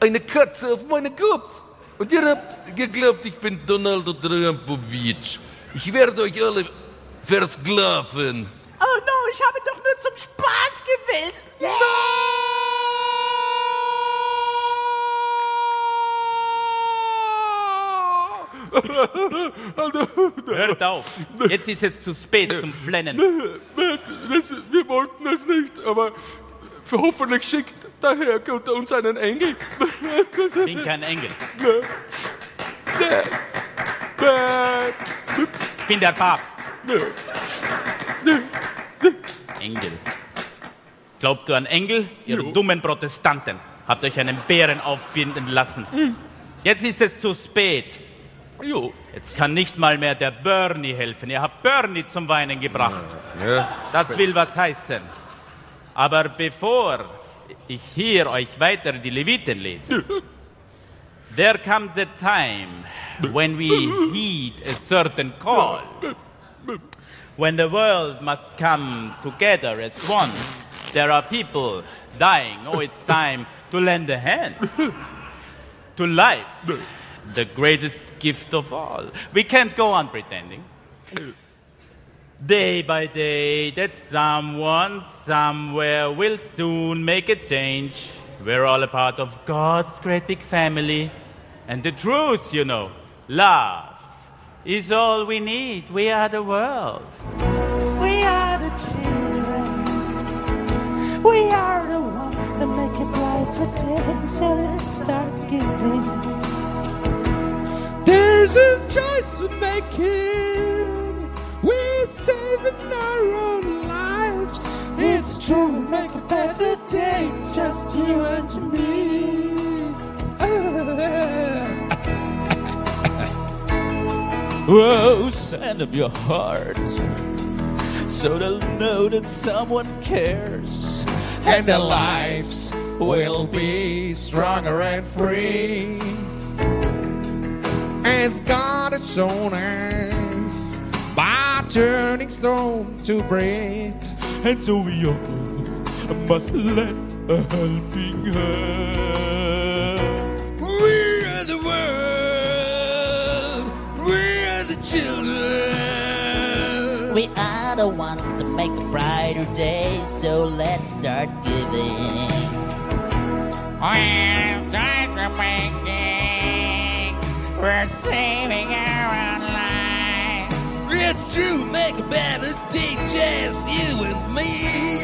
eine Katze auf meinem Kopf. Und ihr habt geglaubt, ich bin Donald Trumpowitsch. Ich werde euch alle versklaven. Oh no, ich habe doch nur zum Spaß gewählt. Hört auf. Jetzt ist es zu spät zum Flennen. Das, wir wollten es nicht, aber hoffentlich schickt der Herrgott uns einen Engel. Ich bin kein Engel. Ich bin der Papst. Engel. Glaubt ihr an Engel? Ihr dummen Protestanten. Habt euch einen Bären aufbinden lassen. Jetzt ist es zu spät. Jo. Jetzt kann nicht mal mehr der Bernie helfen. Ihr habt Bernie zum Weinen gebracht. Das will was heißen. Aber bevor ich hier euch weiter die Leviten lese, there comes a time when we heed a certain call. When the world must come together as one. There are people dying. Oh, it's time to lend a hand to life, the greatest gift of all. We can't go on pretending. Day by day, that someone somewhere will soon make a change. We're all a part of God's great big family. And the truth, you know, love is all we need. We are the world. We are the children. We are the ones to make it brighter day. So let's start giving. There's a choice we're making. We're saving our own lives. It's true, we make a better day. Just you and me. Whoa, send them your heart so they'll know that someone cares. and their lives will be stronger and free. As God has shown us by turning stone to bread. And so we all must lend a helping hand. We are the world, we are the children. We are the ones to make a brighter day, so let's start giving. Well, time to making. We're saving our own lives. It's true, make a better day, just you and me.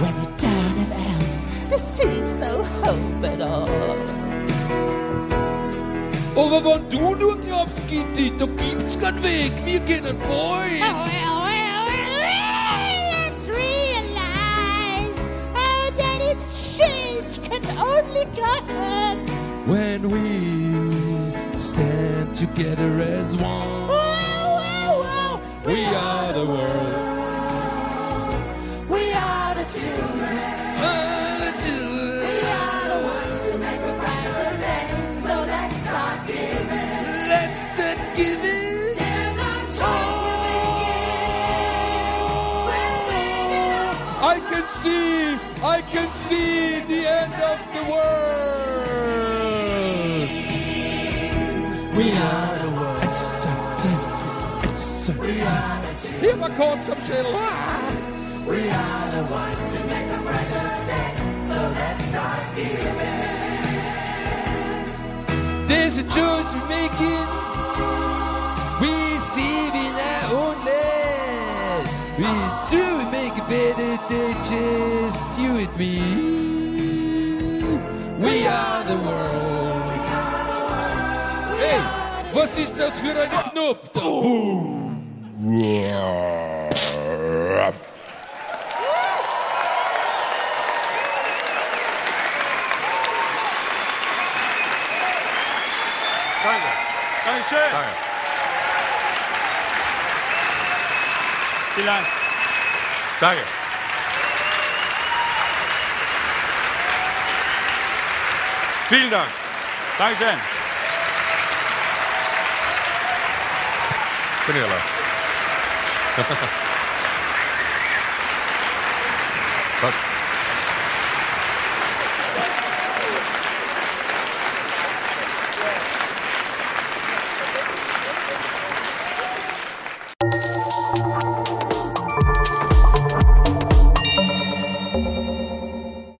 When you're down and out, there seems no hope at all. Aber wenn du nur glaubst, Kitty, da gibt's keinen Weg, wir gehen vor. Well, well, well, let's realize how that its change can only come. When we stand together as one, we are the world. We are the children. Are the children. We are the ones to make a brighter day. So let's start giving. Let's start giving. There's no choice we're making. We're saving our I can see, I can see the end of the world. Hier mal kurz. We are the ones to make a brighter day. So let's start giving. There's a choice we're making. We saving our own lives. We do make a better day, just you and me. We are the world. Hey, was ist das für ein Knopf da? Danke. Dankeschön. Danke. Vielen Dank. Danke. Vielen Dank. Dankeschön. Bin ich allein. フッ。